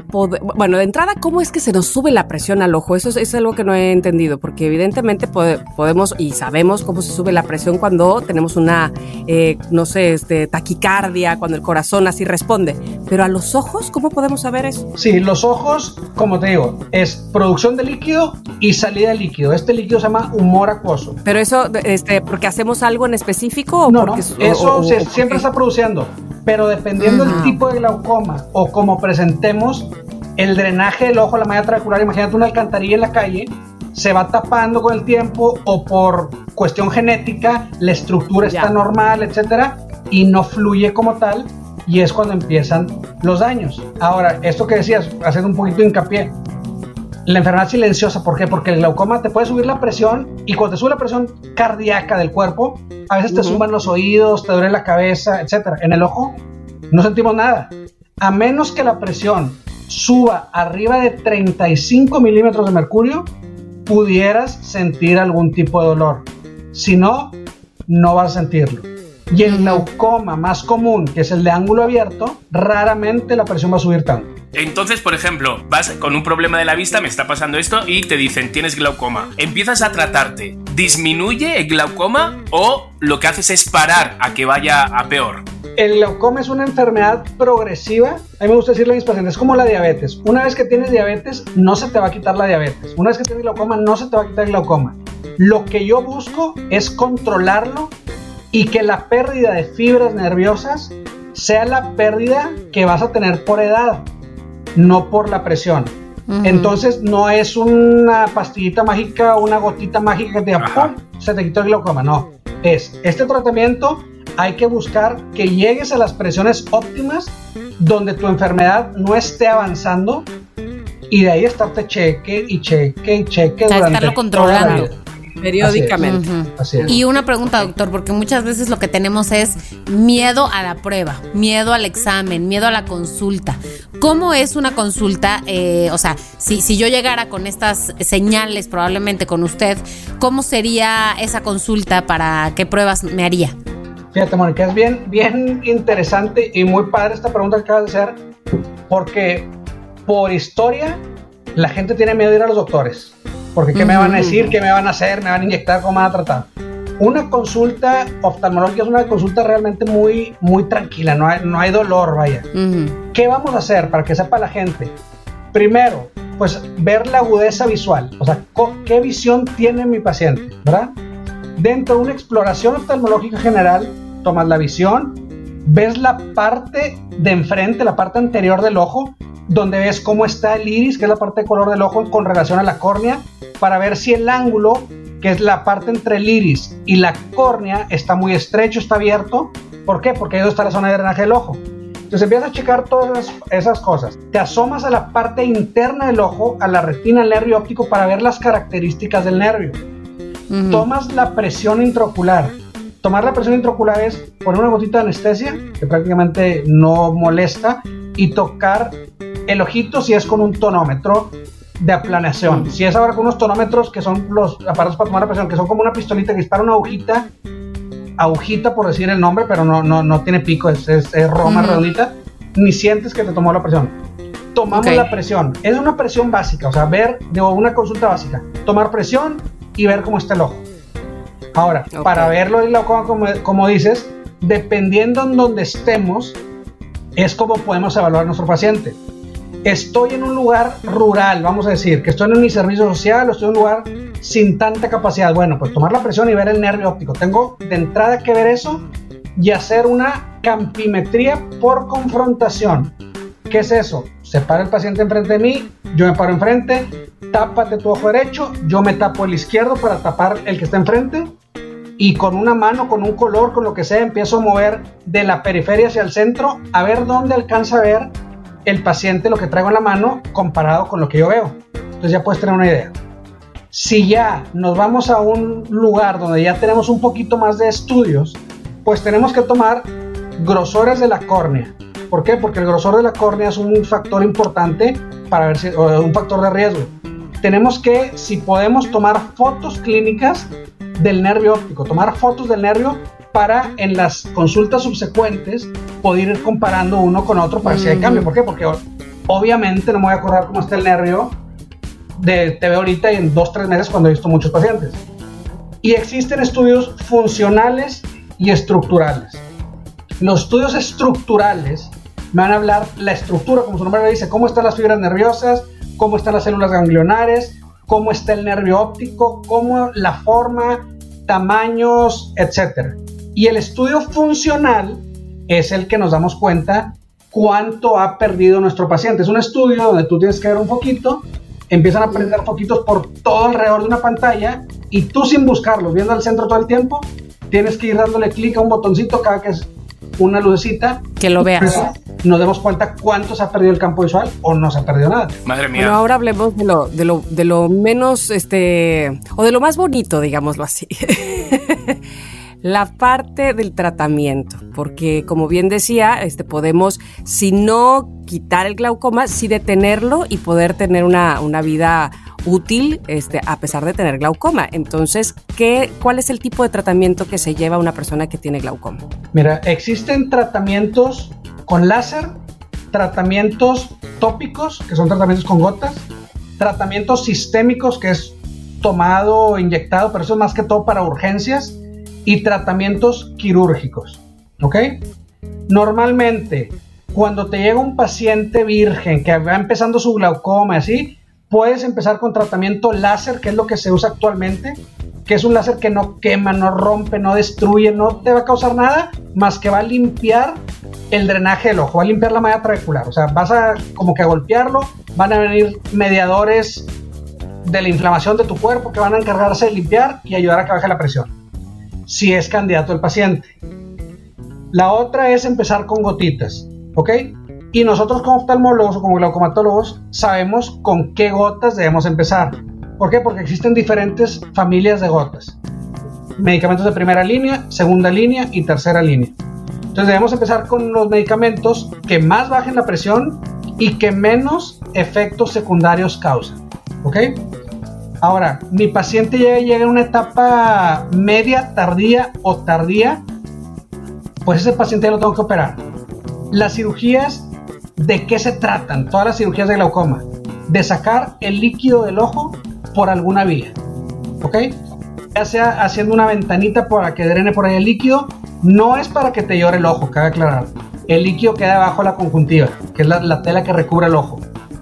bueno, de entrada, cómo es que se nos sube la presión al ojo. Eso es, es algo que no he entendido, porque evidentemente pode- podemos y sabemos cómo se sube la presión cuando tenemos una, eh, no sé, este, taquicardia, cuando el corazón así responde. Pero a los ojos, ¿cómo podemos saber eso? Sí, los ojos, como te digo, es producción de líquido y salida de líquido. Este líquido se llama humor acuoso. Pero eso, este, porque hacemos algo en específico o No, no, porque es- eso o- o- se- siempre está produciendo, pero dependiendo Ujú. del tipo de glaucoma o como presentemos, el drenaje del ojo, la malla trabecular, imagínate una alcantarilla en la calle, se va tapando con el tiempo o por cuestión genética la estructura está normal, etcétera, y no fluye como tal y es cuando empiezan los daños. Ahora, esto que decías, hacer un poquito de hincapié, la enfermedad silenciosa, ¿por qué? Porque el glaucoma te puede subir la presión y cuando te sube la presión cardíaca del cuerpo, a veces te suban los oídos, te duele la cabeza, etcétera. En el ojo no sentimos nada. A menos que la presión suba arriba de 35 milímetros de mercurio, pudieras sentir algún tipo de dolor. Si no, no vas a sentirlo. Y el glaucoma más común, que es el de ángulo abierto, raramente la presión va a subir tanto. Entonces, por ejemplo, vas con un problema de la vista, me está pasando esto y te dicen tienes glaucoma. Empiezas a tratarte. ¿Disminuye el glaucoma o lo que haces es parar a que vaya a peor? El glaucoma es una enfermedad progresiva. A mí me gusta decirle a mis pacientes, es como la diabetes. Una vez que tienes diabetes, no se te va a quitar la diabetes. Una vez que tienes glaucoma, no se te va a quitar el glaucoma. Lo que yo busco es controlarlo y que la pérdida de fibras nerviosas sea la pérdida que vas a tener por edad, no por la presión. Entonces no es una pastillita mágica o una gotita mágica que te ¡pum! se te quitó el glaucoma, no. Es este tratamiento hay que buscar que llegues a las presiones óptimas donde tu enfermedad no esté avanzando y de ahí estarte cheque y cheque y cheque. O sea, estarlo controlando periódicamente. Y una pregunta, doctor, porque muchas veces lo que tenemos es miedo a la prueba, miedo al examen, miedo a la consulta. ¿Cómo es una consulta? Eh, o sea, si, si yo llegara con estas señales, probablemente con usted, ¿cómo sería esa consulta para qué pruebas me haría? Fíjate, Mónica, es bien, bien interesante y muy padre esta pregunta que acabas de hacer, porque por historia la gente tiene miedo de ir a los doctores. Porque ¿qué me van a decir? ¿Qué me van a hacer? ¿Me van a inyectar? ¿Cómo van a tratar? Una consulta oftalmológica es una consulta realmente muy, muy tranquila, no hay, no hay dolor, vaya. ¿Qué vamos a hacer para que sepa la gente? Primero, pues ver la agudeza visual, o sea, qué visión tiene mi paciente, ¿verdad? Dentro de una exploración oftalmológica general, tomas la visión, ves la parte de enfrente, la parte anterior del ojo, donde ves cómo está el iris, que es la parte de color del ojo con relación a la córnea, para ver si el ángulo, que es la parte entre el iris y la córnea, está muy estrecho, está abierto. ¿Por qué? Porque ahí está la zona de drenaje del ojo. Entonces empiezas a checar todas esas cosas. Te asomas a la parte interna del ojo, a la retina, al nervio óptico, para ver las características del nervio. Tomas la presión intraocular tomar la presión intraocular es poner una gotita de anestesia, que prácticamente no molesta, y tocar el ojito si es con un tonómetro de aplanación. Si es ahora con unos tonómetros que son los aparatos para tomar la presión, que son como una pistolita que dispara una agujita, agujita por decir el nombre, pero no, no, no tiene pico, es, es, roma redondita, ni sientes que te tomó la presión. Tomamos la presión. Es una presión básica, o sea, ver de una consulta básica. Tomar presión y ver cómo está el ojo. Ahora, para verlo en como, como dices, dependiendo en donde estemos, es como podemos evaluar a nuestro paciente. Estoy en un lugar rural, vamos a decir, que estoy en mi servicio social o estoy en un lugar sin tanta capacidad. Bueno, pues tomar la presión y ver el nervio óptico. Tengo de entrada que ver eso y hacer una campimetría por confrontación. ¿Qué es eso? Separa el paciente enfrente de mí, yo me paro enfrente, tápate tu ojo derecho, yo me tapo el izquierdo para tapar el que está enfrente y con una mano, con un color, con lo que sea, empiezo a mover de la periferia hacia el centro a ver dónde alcanza a ver el paciente lo que traigo en la mano comparado con lo que yo veo. Entonces ya puedes tener una idea. Si ya nos vamos a un lugar donde ya tenemos un poquito más de estudios, pues tenemos que tomar grosores de la córnea. ¿Por qué? Porque el grosor de la córnea es un factor importante para ver si, o un factor de riesgo. Tenemos que, si podemos, tomar fotos clínicas del nervio óptico, tomar fotos del nervio para en las consultas subsecuentes poder ir comparando uno con otro para ver si hay cambio. ¿Por qué? Porque obviamente no me voy a acordar cómo está el nervio de TV ahorita y en dos, tres meses cuando he visto muchos pacientes. Y existen estudios funcionales y estructurales. Los estudios estructurales me van a hablar la estructura, como su nombre dice, cómo están las fibras nerviosas, cómo están las células ganglionares, cómo está el nervio óptico, cómo la forma, tamaños, etc. Y el estudio funcional es el que nos damos cuenta cuánto ha perdido nuestro paciente. Es un estudio donde tú tienes que ver un poquito empiezan a prender foquitos por todo alrededor de una pantalla y tú sin buscarlos, viendo al centro todo el tiempo, tienes que ir dándole clic a un botoncito cada que es una lucecita. Que lo veas. Nos demos cuenta cuánto se ha perdido el campo visual o no se ha perdido nada. Madre mía. Bueno, ahora hablemos de lo, de lo, de lo menos, este, o de lo más bonito, digámoslo así. la parte del tratamiento, porque como bien decía, este, podemos, si no quitar el glaucoma, sí detenerlo y poder tener una, una vida útil este, a pesar de tener glaucoma. Entonces, ¿qué, ¿cuál es el tipo de tratamiento que se lleva una persona que tiene glaucoma? Mira, existen tratamientos con láser, tratamientos tópicos, que son tratamientos con gotas, tratamientos sistémicos, que es tomado inyectado, pero eso es más que todo para urgencias, y tratamientos quirúrgicos. ¿Ok? Normalmente, cuando te llega un paciente virgen que va empezando su glaucoma, así, puedes empezar con tratamiento láser, que es lo que se usa actualmente, que es un láser que no quema, no rompe, no destruye, no te va a causar nada, más que va a limpiar el drenaje del ojo, va a limpiar la malla trabecular. O sea, vas a como que a golpearlo, van a venir mediadores de la inflamación de tu cuerpo que van a encargarse de limpiar y ayudar a que baje la presión si es candidato el paciente. La otra es empezar con gotitas, ¿ok? Y nosotros como oftalmólogos o como glaucomatólogos sabemos con qué gotas debemos empezar. ¿Por qué? Porque existen diferentes familias de gotas. Medicamentos de primera línea, segunda línea y tercera línea. Entonces debemos empezar con los medicamentos que más bajen la presión y que menos efectos secundarios causan. ¿Ok? Ahora, mi paciente llega, llega a una etapa media, tardía o tardía, pues ese paciente ya lo tengo que operar. Las cirugías, ¿de qué se tratan? Todas las cirugías de glaucoma. De sacar el líquido del ojo por alguna vía. ¿Ok? Ya sea haciendo una ventanita para que drene por ahí el líquido, no es para que te llore el ojo, cabe aclarar. El líquido queda debajo de la conjuntiva, que es la, la tela que recubre el ojo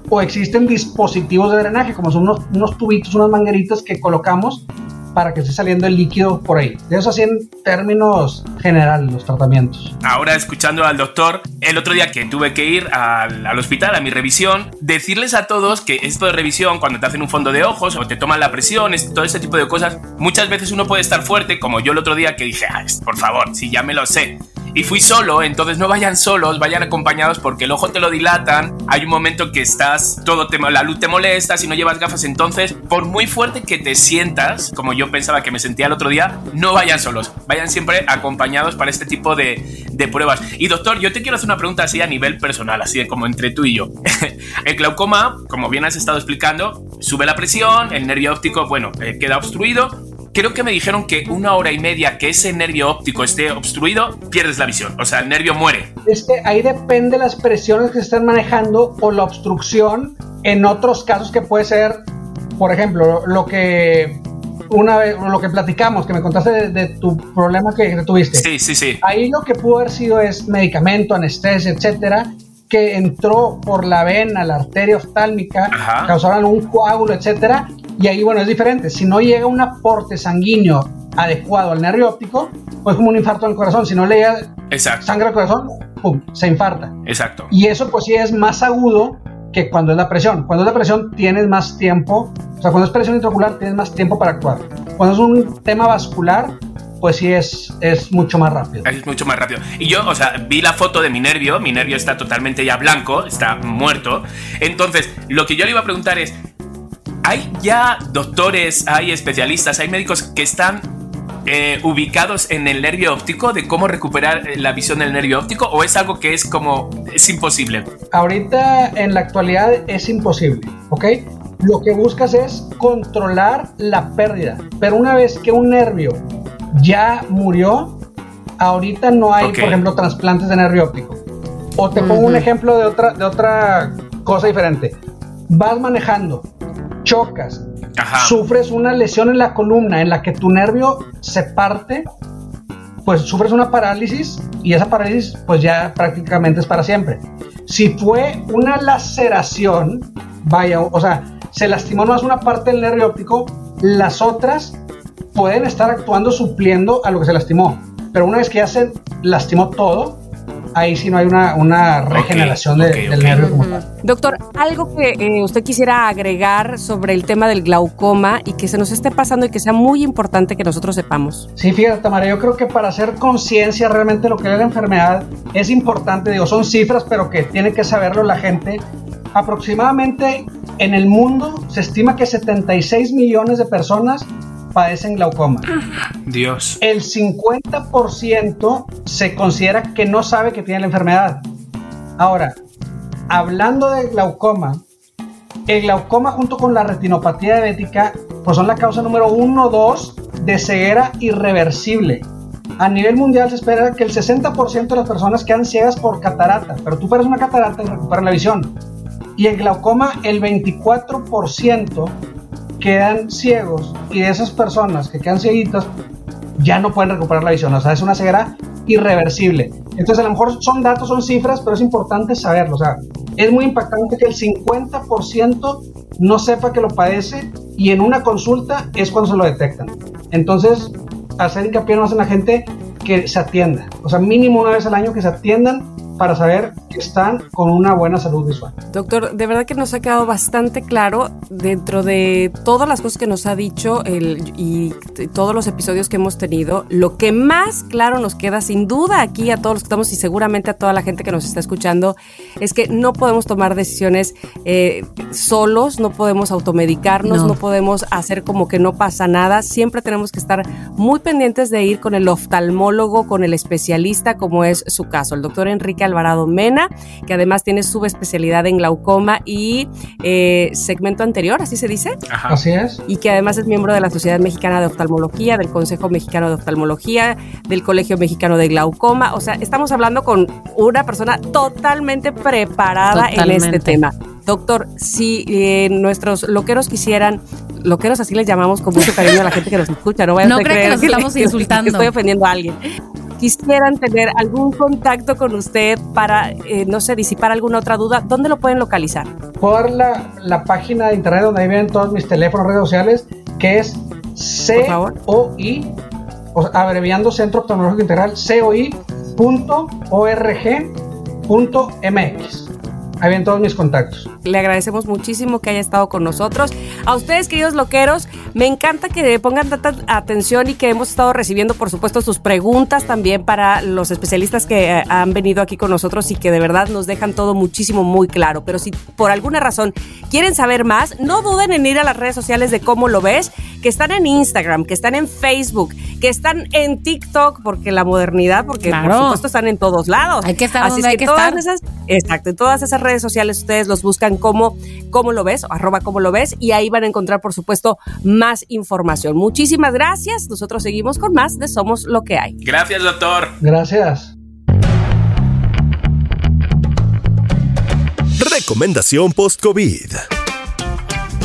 o existen dispositivos de drenaje, como son unos, tubitos, unas mangueritas que colocamos para que esté saliendo el líquido por ahí. De eso así en términos generales los tratamientos. Ahora escuchando al doctor, el otro día que tuve que ir al, al, hospital a mi revisión, decirles a todos que esto de revisión, cuando te hacen un fondo de ojos o te toman la presión, todo ese tipo de cosas, muchas veces uno puede estar fuerte, como yo el otro día que dije, por favor, si ya me lo sé y fui solo, entonces no vayan solos, vayan acompañados porque el ojo te lo dilatan, hay un momento que estás, todo te, la luz te molesta, si no llevas gafas, entonces por muy fuerte que te sientas, como yo pensaba que me sentía el otro día, no vayan solos, vayan siempre acompañados para este tipo de, pruebas. Y doctor, yo te quiero hacer una pregunta así a nivel personal, así como entre tú y yo. el glaucoma, como bien has estado explicando, sube la presión, el nervio óptico, bueno, eh, queda obstruido, creo que me dijeron que una hora y media que ese nervio óptico esté obstruido, pierdes la visión. O sea, el nervio muere. Es que ahí depende las presiones que se están manejando o la obstrucción. En otros casos que puede ser, por ejemplo, lo que una vez, lo que platicamos, que me contaste de, tu problema que, tuviste. Sí, sí, sí. Ahí lo que pudo haber sido es medicamento, anestesia, etcétera, que entró por la vena, la arteria oftálmica, causaron un coágulo, etcétera, y ahí, bueno, es diferente. Si no llega un aporte sanguíneo adecuado al nervio óptico, pues como un infarto del corazón. Si no le llega sangre al corazón, pum, se infarta. Exacto. Y eso pues sí es más agudo que cuando es la presión. Cuando es la presión tienes más tiempo, o sea, cuando es presión intraocular tienes más tiempo para actuar. Cuando es un tema vascular, pues sí es, es mucho más rápido. Es mucho más rápido. Y yo, o sea, vi la foto de mi nervio, mi nervio está totalmente ya blanco, está muerto. Entonces, lo que yo le iba a preguntar es, hay ya doctores, hay especialistas, hay médicos que están eh, ubicados en el nervio óptico de cómo recuperar eh, la visión del nervio óptico o es algo que es como es imposible? Ahorita en la actualidad es imposible, ¿ok? Lo que buscas es controlar la pérdida, pero una vez que un nervio ya murió, ahorita no hay, por ejemplo, trasplantes de nervio óptico. O te pongo un ejemplo de otra, de otra cosa diferente. Vas manejando, chocas, sufres una lesión en la columna en la que tu nervio se parte, pues sufres una parálisis y esa parálisis pues ya prácticamente es para siempre. Si fue una laceración, vaya, o sea, se lastimó más una parte del nervio óptico, las otras pueden estar actuando supliendo a lo que se lastimó. Pero una vez que ya se lastimó todo, ahí sí no hay una, regeneración del nervio como tal. Doctor, algo que eh, usted quisiera agregar sobre el tema del glaucoma y que se nos esté pasando y que sea muy importante que nosotros sepamos. Sí, fíjate, Tamara, yo creo que para hacer conciencia realmente de lo que es la enfermedad es importante, digo, son cifras, pero que tiene que saberlo la gente. Aproximadamente en el mundo se estima que 76 millones de personas padecen glaucoma. Dios. El 50% se considera que no sabe que tiene la enfermedad. Ahora, hablando de glaucoma, el glaucoma junto con la retinopatía diabética pues son la causa número uno o dos de ceguera irreversible. A nivel mundial se espera que el 60% de las personas quedan ciegas por catarata, pero tú pierdes una catarata y recuperas la visión. Y el glaucoma el 24% quedan ciegos y de esas personas que quedan cieguitas ya no pueden recuperar la visión. O sea, es una ceguera irreversible. Entonces, a lo mejor son datos, son cifras, pero es importante saberlo. O sea, es muy impactante que el 50% no sepa que lo padece y en una consulta es cuando se lo detectan. Entonces, hacer hincapié no en la gente que se atienda. O sea, mínimo una vez al año que se atiendan para saber que están con una buena salud visual. Doctor, de verdad que nos ha quedado bastante claro dentro de todas las cosas que nos ha dicho el, y todos los episodios que hemos tenido, lo que más claro nos queda sin duda aquí a todos los que estamos y seguramente a toda la gente que nos está escuchando es que no podemos tomar decisiones eh, solos, no podemos automedicarnos, no. no podemos hacer como que no pasa nada, siempre tenemos que estar muy pendientes de ir con el oftalmólogo, con el especialista, como es su caso, el doctor Enrique Alvarado Mena, que además tiene subespecialidad en glaucoma y eh, segmento anterior, así se dice. Ajá. Así es. Y que además es miembro de la Sociedad Mexicana de Oftalmología, del Consejo Mexicano de Oftalmología, del Colegio Mexicano de Glaucoma. O sea, estamos hablando con una persona totalmente preparada totalmente. en este tema. Doctor, si eh, nuestros loqueros quisieran, loqueros así les llamamos con mucho cariño a la gente que nos escucha, no vayan no a creer que nos estamos que, insultando. Que estoy ofendiendo a alguien quisieran tener algún contacto con usted para, eh, no sé, disipar alguna otra duda, ¿dónde lo pueden localizar? Por la, la página de internet donde ahí vienen todos mis teléfonos, redes sociales, que es COI, abreviando Centro Oftalmológico Integral, COI.org.mx. Ahí vienen todos mis contactos. Le agradecemos muchísimo que haya estado con nosotros. A ustedes, queridos loqueros, me encanta que pongan tanta atención y que hemos estado recibiendo, por supuesto, sus preguntas también para los especialistas que eh, han venido aquí con nosotros y que de verdad nos dejan todo muchísimo muy claro. Pero si por alguna razón quieren saber más, no duden en ir a las redes sociales de cómo lo ves, que están en Instagram, que están en Facebook, que están en TikTok, porque la modernidad, porque claro. por supuesto están en todos lados. Hay que estar Así donde es hay que que todas estar. esas, exacto, en todas esas redes sociales ustedes los buscan como cómo lo ves, o arroba cómo lo ves, y ahí van a encontrar, por supuesto, más información. Muchísimas gracias. Nosotros seguimos con más de Somos lo que hay. Gracias, doctor. Gracias. Recomendación post-COVID.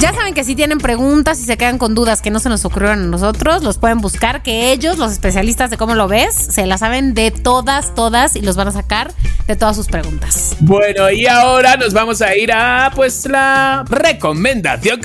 Ya saben que si tienen preguntas y se quedan con dudas que no se nos ocurrieron a nosotros, los pueden buscar, que ellos, los especialistas de cómo lo ves, se la saben de todas, todas y los van a sacar de todas sus preguntas. Bueno, y ahora nos vamos a ir a pues la recomendación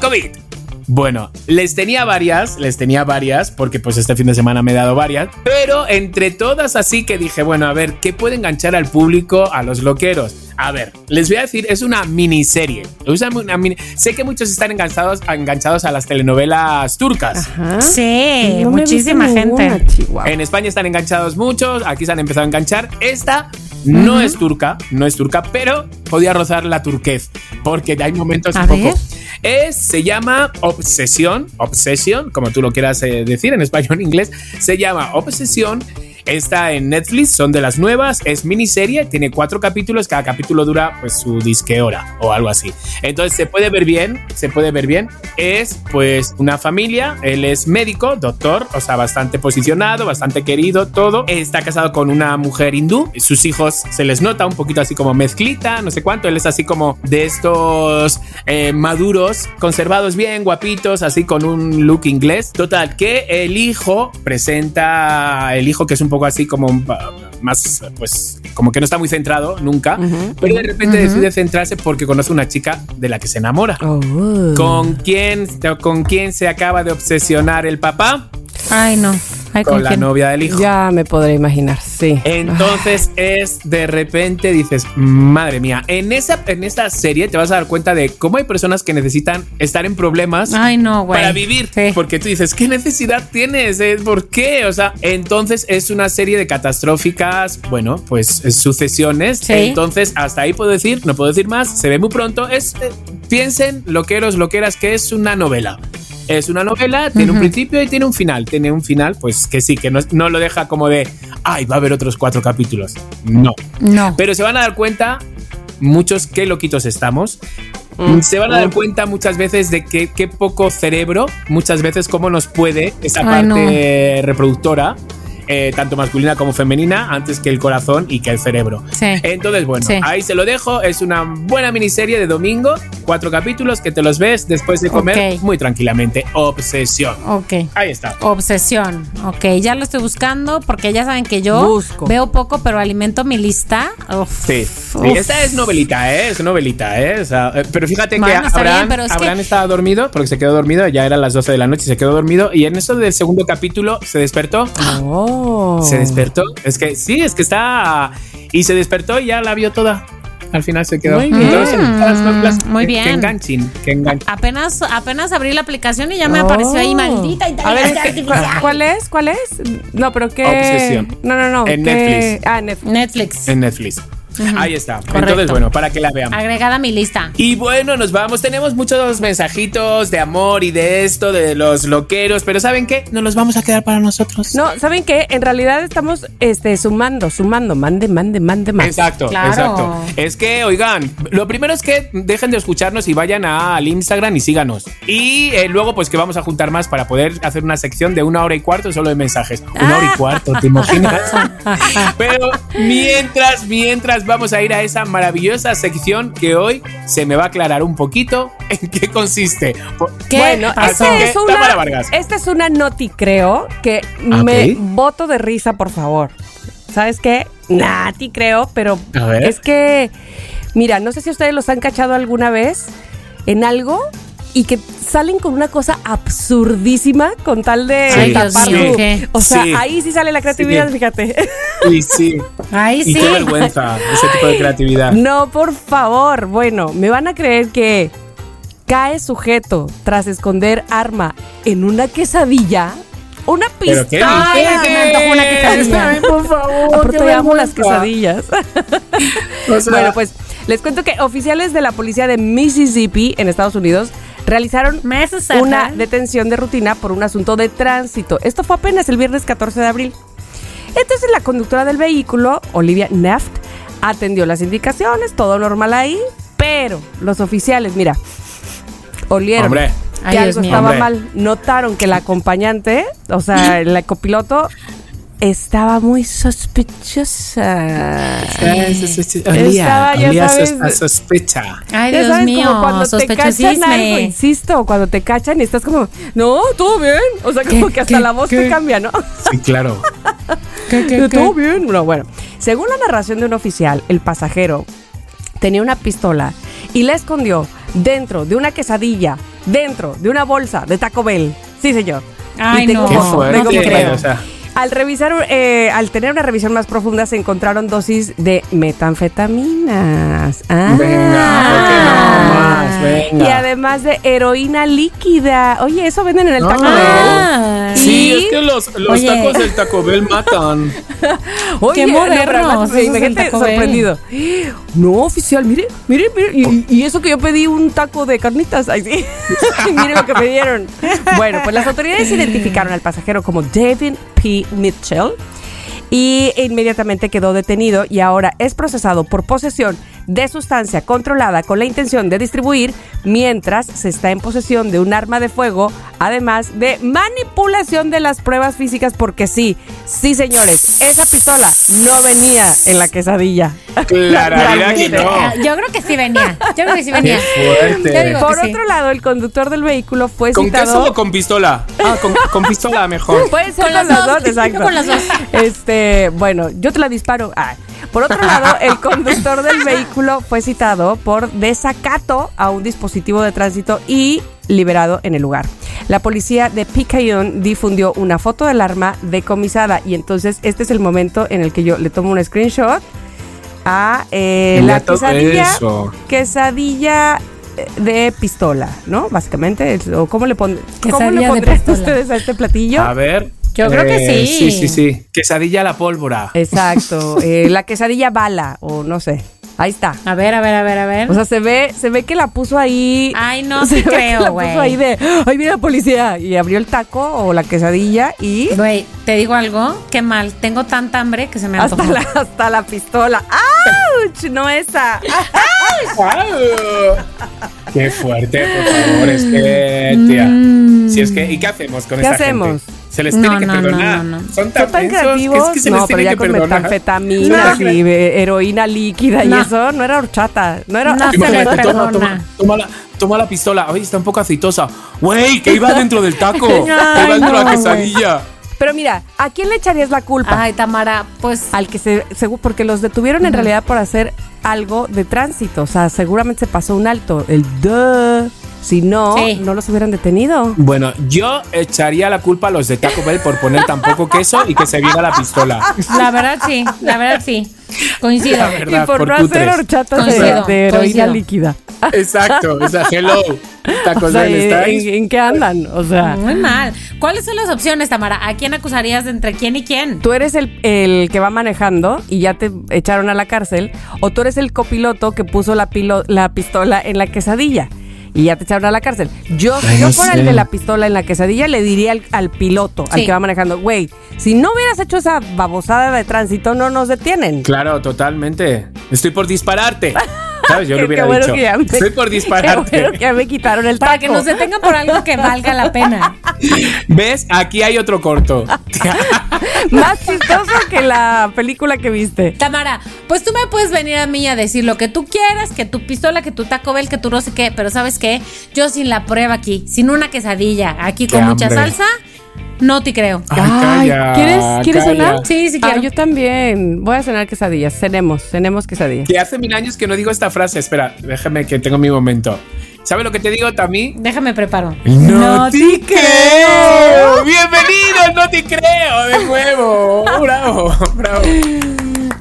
COVID. Bueno, les tenía varias, les tenía varias, porque pues este fin de semana me he dado varias, pero entre todas así que dije, bueno, a ver, ¿qué puede enganchar al público, a los loqueros? A ver, les voy a decir, es una miniserie. Es una mini... Sé que muchos están enganchados, enganchados a las telenovelas turcas. Ajá. Sí, no muchísima gente. Ninguna, en España están enganchados muchos, aquí se han empezado a enganchar. Esta no uh -huh. es turca, no es turca, pero podía rozar la turquez, porque hay momentos a un ver. poco. Es, se llama Obsesión, Obsesión, como tú lo quieras eh, decir en español inglés, se llama Obsesión. Está en Netflix, son de las nuevas, es miniserie, tiene cuatro capítulos, cada capítulo dura pues su disque hora o algo así. Entonces se puede ver bien, se puede ver bien. Es pues una familia, él es médico, doctor, o sea, bastante posicionado, bastante querido, todo. Está casado con una mujer hindú, sus hijos se les nota un poquito así como mezclita, no sé cuánto, él es así como de estos eh, maduros, conservados bien, guapitos, así con un look inglés. Total, que el hijo presenta, el hijo que es un poco así como más, pues, como que no está muy centrado nunca, uh -huh. pero de repente uh -huh. decide centrarse porque conoce una chica de la que se enamora. Oh. ¿Con quién, ¿Con quién se acaba de obsesionar el papá? Ay, no. Ay, con, ¿con la novia del hijo. Ya me podré imaginar, sí. Entonces es de repente dices, madre mía, en esa, en esta serie te vas a dar cuenta de cómo hay personas que necesitan estar en problemas Ay, no, güey. para vivir. Sí. Porque tú dices, ¿qué necesidad tienes? ¿Por qué? O sea, entonces es una serie de catastróficas, bueno, pues sucesiones. Sí. Entonces, hasta ahí puedo decir, no puedo decir más, se ve muy pronto. Es, eh, piensen, loqueros, loqueras, que es una novela. Es una novela, tiene un principio y tiene un final. Tiene un final, pues que sí, que no, no lo deja como de, ay, va a haber otros cuatro capítulos. No. No. Pero se van a dar cuenta, muchos qué loquitos estamos. Se van a dar cuenta muchas veces de que qué poco cerebro, muchas veces cómo nos puede esa Ay, parte reproductora, eh, tanto masculina como femenina, antes que el corazón y que el cerebro. Sí. Entonces, bueno, Sí. ahí se lo dejo. Es una buena miniserie de domingo, cuatro capítulos que te los ves después de comer muy tranquilamente. Obsesión. Ok. Ahí está. Obsesión. Ok, ya lo estoy buscando porque ya saben que yo Busco. veo poco, pero alimento mi lista. Uf, Sí, esta es novelita, ¿eh? Es novelita, ¿eh? O sea, eh, pero fíjate Bueno, que Abraham, bien, pero es que- Abraham estaba dormido porque se quedó dormido, ya eran las 12 de la noche y se quedó dormido. Y en eso del segundo capítulo se despertó. Oh. Se despertó. Es que sí, es que está. Y se despertó y ya la vio toda. Al final se quedó. Muy bien. Entonces, las Muy que- bien. Que enganchen, que enganchen. Apenas, apenas abrí la aplicación y ya me Oh. apareció ahí maldita A ver, inteligencia ¿qué- artificial. ¿cuál, cuál es? ¿Cuál es? No, pero qué. Obsesión. No, no, no. En ¿qué? Netflix. Ah, Netflix. Netflix. En Netflix. Ahí está. Correcto. Entonces, bueno, para que la vean. Agregada a mi lista. Y bueno, nos vamos. Tenemos muchos mensajitos de amor y de esto, de los loqueros, pero ¿saben qué? Nos los vamos a quedar para nosotros. No, ¿saben qué? En realidad estamos este, sumando, sumando. Mande, mande, mande más. Exacto, Claro. exacto. Es que, oigan, lo primero es que dejen de escucharnos y vayan a- al Instagram y síganos. Y eh, luego, pues que vamos a juntar más para poder hacer una sección de una hora y cuarto solo de mensajes. Una hora y cuarto, ¿te imaginas? Pero mientras, mientras vamos a ir a esa maravillosa sección que hoy se me va a aclarar un poquito en qué consiste. ¿Qué Bueno, esta Así es, una, Vargas. esta es una noti, creo, que Ah, me voto de risa, por favor. ¿Sabes qué? Nati, creo, pero es que, mira, no sé si ustedes los han cachado alguna vez en algo y que salen con una cosa absurdísima con tal de tapar ¿qué? O sea, Sí. ahí sí sale la creatividad, Sí. fíjate. Y sí. Y sí. qué vergüenza ese tipo de creatividad. No, por favor. Bueno, me van a creer que cae sujeto tras esconder arma en una quesadilla. Una ¿Pero qué pistola. Ay, me antojó una quesadilla. Ay, por favor. Aparte yo amo las quesadillas. O sea, bueno, pues les cuento que oficiales de la policía de Mississippi en Estados Unidos realizaron una detención de rutina por un asunto de tránsito. Esto fue apenas el viernes 14 de abril. Entonces la conductora del vehículo, Olivia Neft, atendió las indicaciones, todo normal ahí, pero los oficiales, mira, olieron Hombre. que Ay, algo Dios estaba Hombre. mal. Notaron que la acompañante, o sea, el copiloto, estaba muy sospechosa. Estaba, ya Olía sabes, a sospecha. Ay, Ya Dios sabes, mío, como cuando te cachan algo, insisto, cuando te cachan y estás como, no, todo bien. O sea, como que hasta ¿Qué? la voz ¿Qué? te cambia, ¿no? Sí, claro. Yo, Todo bien. No, bueno, según la narración de un oficial, el pasajero tenía una pistola y la escondió dentro de una quesadilla, dentro de una bolsa de Taco Bell. Sí, señor. Ay, Y tengo no. Qué fuerte. O sea, Al revisar, eh, al tener una revisión más profunda, se encontraron dosis de metanfetaminas. Ah. venga, ¿por qué no más? Venga. Y además de heroína líquida. Oye, eso venden en el Taco Bell. Ah, Sí, Y- es que los, los tacos del Taco Bell matan. Oye, Qué no, modernos imagínate Taco Bell. sorprendido. No, oficial, mire, mire, mire. Y, y eso que yo pedí un taco de carnitas. Ay, sí. Mire lo que me dieron. Bueno, pues las autoridades identificaron al pasajero como David P. Mitchell y inmediatamente quedó detenido y ahora es procesado por posesión de sustancia controlada con la intención de distribuir mientras se está en posesión de un arma de fuego, además de manipulación de las pruebas físicas porque sí, sí señores, esa pistola no venía en la quesadilla. Claridad que no. Ah, Yo creo que sí venía. Yo creo que sí venía. Qué Por sí. otro lado, el conductor del vehículo fue ¿Con citado queso o con pistola? Ah, con, con pistola mejor. Puede ser Con con, las dos. dos, exacto. Con las dos. Este, bueno, yo te la disparo. Ay. Por otro lado, el conductor del vehículo fue citado por desacato a un dispositivo de tránsito y liberado en el lugar. la policía de Picayune difundió una foto del arma decomisada y entonces este es el momento en el que yo le tomo un screenshot a eh, la quesadilla, eso. quesadilla eh, de pistola, ¿no? Básicamente, o cómo le, pon, ¿cómo le pondrían ustedes a este platillo? A ver. Yo creo que sí. Sí, sí, sí. Quesadilla a la pólvora. Exacto, eh, la quesadilla bala o no sé. Ahí está. A ver, a ver, a ver, a ver. O sea, se ve, se ve que la puso ahí. Ay, no se que creo, la güey. puso ahí de, ay, viene la policía. Y abrió el taco o la quesadilla y Güey, te digo algo, qué mal. Tengo tanta hambre que se me hasta antojó. la, hasta la pistola. ¡Auch! No esa. ¡Guau! Qué fuerte, por favor. Es que, tía. Si es que, ¿y qué hacemos con ¿Qué esta hacemos? gente? Se les No, tiene que no, perdonar. no, no. Son tan, Son tan creativos. que es que se no, les pero tiene ya que con metanfetaminas No, y eh, heroína líquida y eso, no era horchata. No era. No. se les toma, perdona. toma, toma la, toma la pistola. Ay, está un poco aceitosa. Güey, que iba dentro del taco. que Ay, iba dentro de no, la quesadilla. Pero mira, ¿a quién le echarías la culpa? Ay, Tamara, pues al que se, segu- porque los detuvieron en realidad por hacer algo de tránsito, o sea, seguramente se pasó un alto, el duh. Si no, Sí. no los hubieran detenido. Bueno, yo echaría la culpa a los de Taco Bell por poner tan poco queso y que se viera la pistola. la verdad sí, la verdad sí. Coincido. Verdad, y por, por no hacer cutres. horchatas de, Coincido, de heroína coincido. líquida. Exacto, o sea, hello. O sea, ¿en, qué andan? O sea, Muy mal. ¿Cuáles son las opciones, Tamara? ¿A quién acusarías de entre quién y quién? tú eres el, el que va manejando y ya te echaron a la cárcel, o tú eres el copiloto que puso la, pilo- la pistola en la quesadilla. Y ya te echaron a la cárcel. Yo, Ay, si yo no fuera sé. el de la pistola en la quesadilla, le diría al, al piloto, al que va manejando, güey, si no hubieras hecho esa babosada de tránsito, no nos detienen. Claro, totalmente. Estoy por dispararte. ¿Sabes? Yo Qué- lo hubiera qué bueno dicho. que ya me- Estoy por Qué dispararte. bueno que ya me quitaron el Para taco. que nos detengan por algo que valga la pena. ¿Ves? Aquí hay otro corto. Más chistoso que la película que viste. Tamara, pues tú me puedes venir a mí a decir lo que tú quieras, que tu pistola, que tu Taco Bell, que tu no sé qué, pero ¿sabes qué? Yo sin la prueba aquí, sin una quesadilla, aquí Qué con mucha hambre. salsa, no te creo. Ay, calla, ¿quieres, ¿quieres calla. cenar? Sí, sí Ah, quiero. yo también. Voy a cenar quesadillas. Cenemos, cenemos quesadillas. Que hace mil años que no digo esta frase. Espera, déjame que tengo mi momento. ¿Sabes lo que te digo, Tami? Déjame preparo. ¡No, te creo! ¡Bienvenido! ¡No te creo! ¡De nuevo! ¡Bravo! ¡Bravo!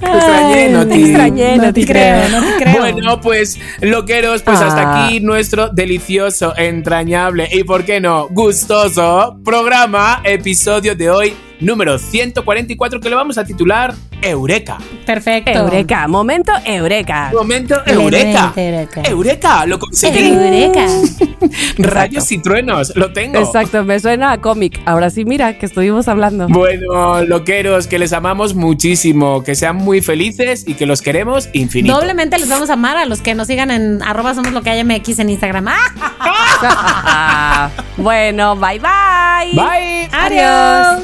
Te extrañé, no te extrañé, no, te creo. no te creo. Bueno, pues, loqueros, pues Ah. hasta aquí nuestro delicioso, entrañable y, ¿por qué no?, gustoso programa, episodio de hoy, número 144, que lo vamos a titular Eureka. Perfecto. Eureka, momento Eureka. Momento Eureka. Eureka. Eureka, lo conseguí. Eureka. Rayos y truenos, lo tengo. Exacto, me suena a cómic. Ahora sí, mira, que estuvimos hablando. Bueno, loqueros, que les amamos muchísimo, que sean muy felices y que los queremos infinito. Doblemente les vamos a amar a los que nos sigan en arroba somos lo que hay MX en Instagram. ¡Ah! bueno, bye bye. Bye. Adiós.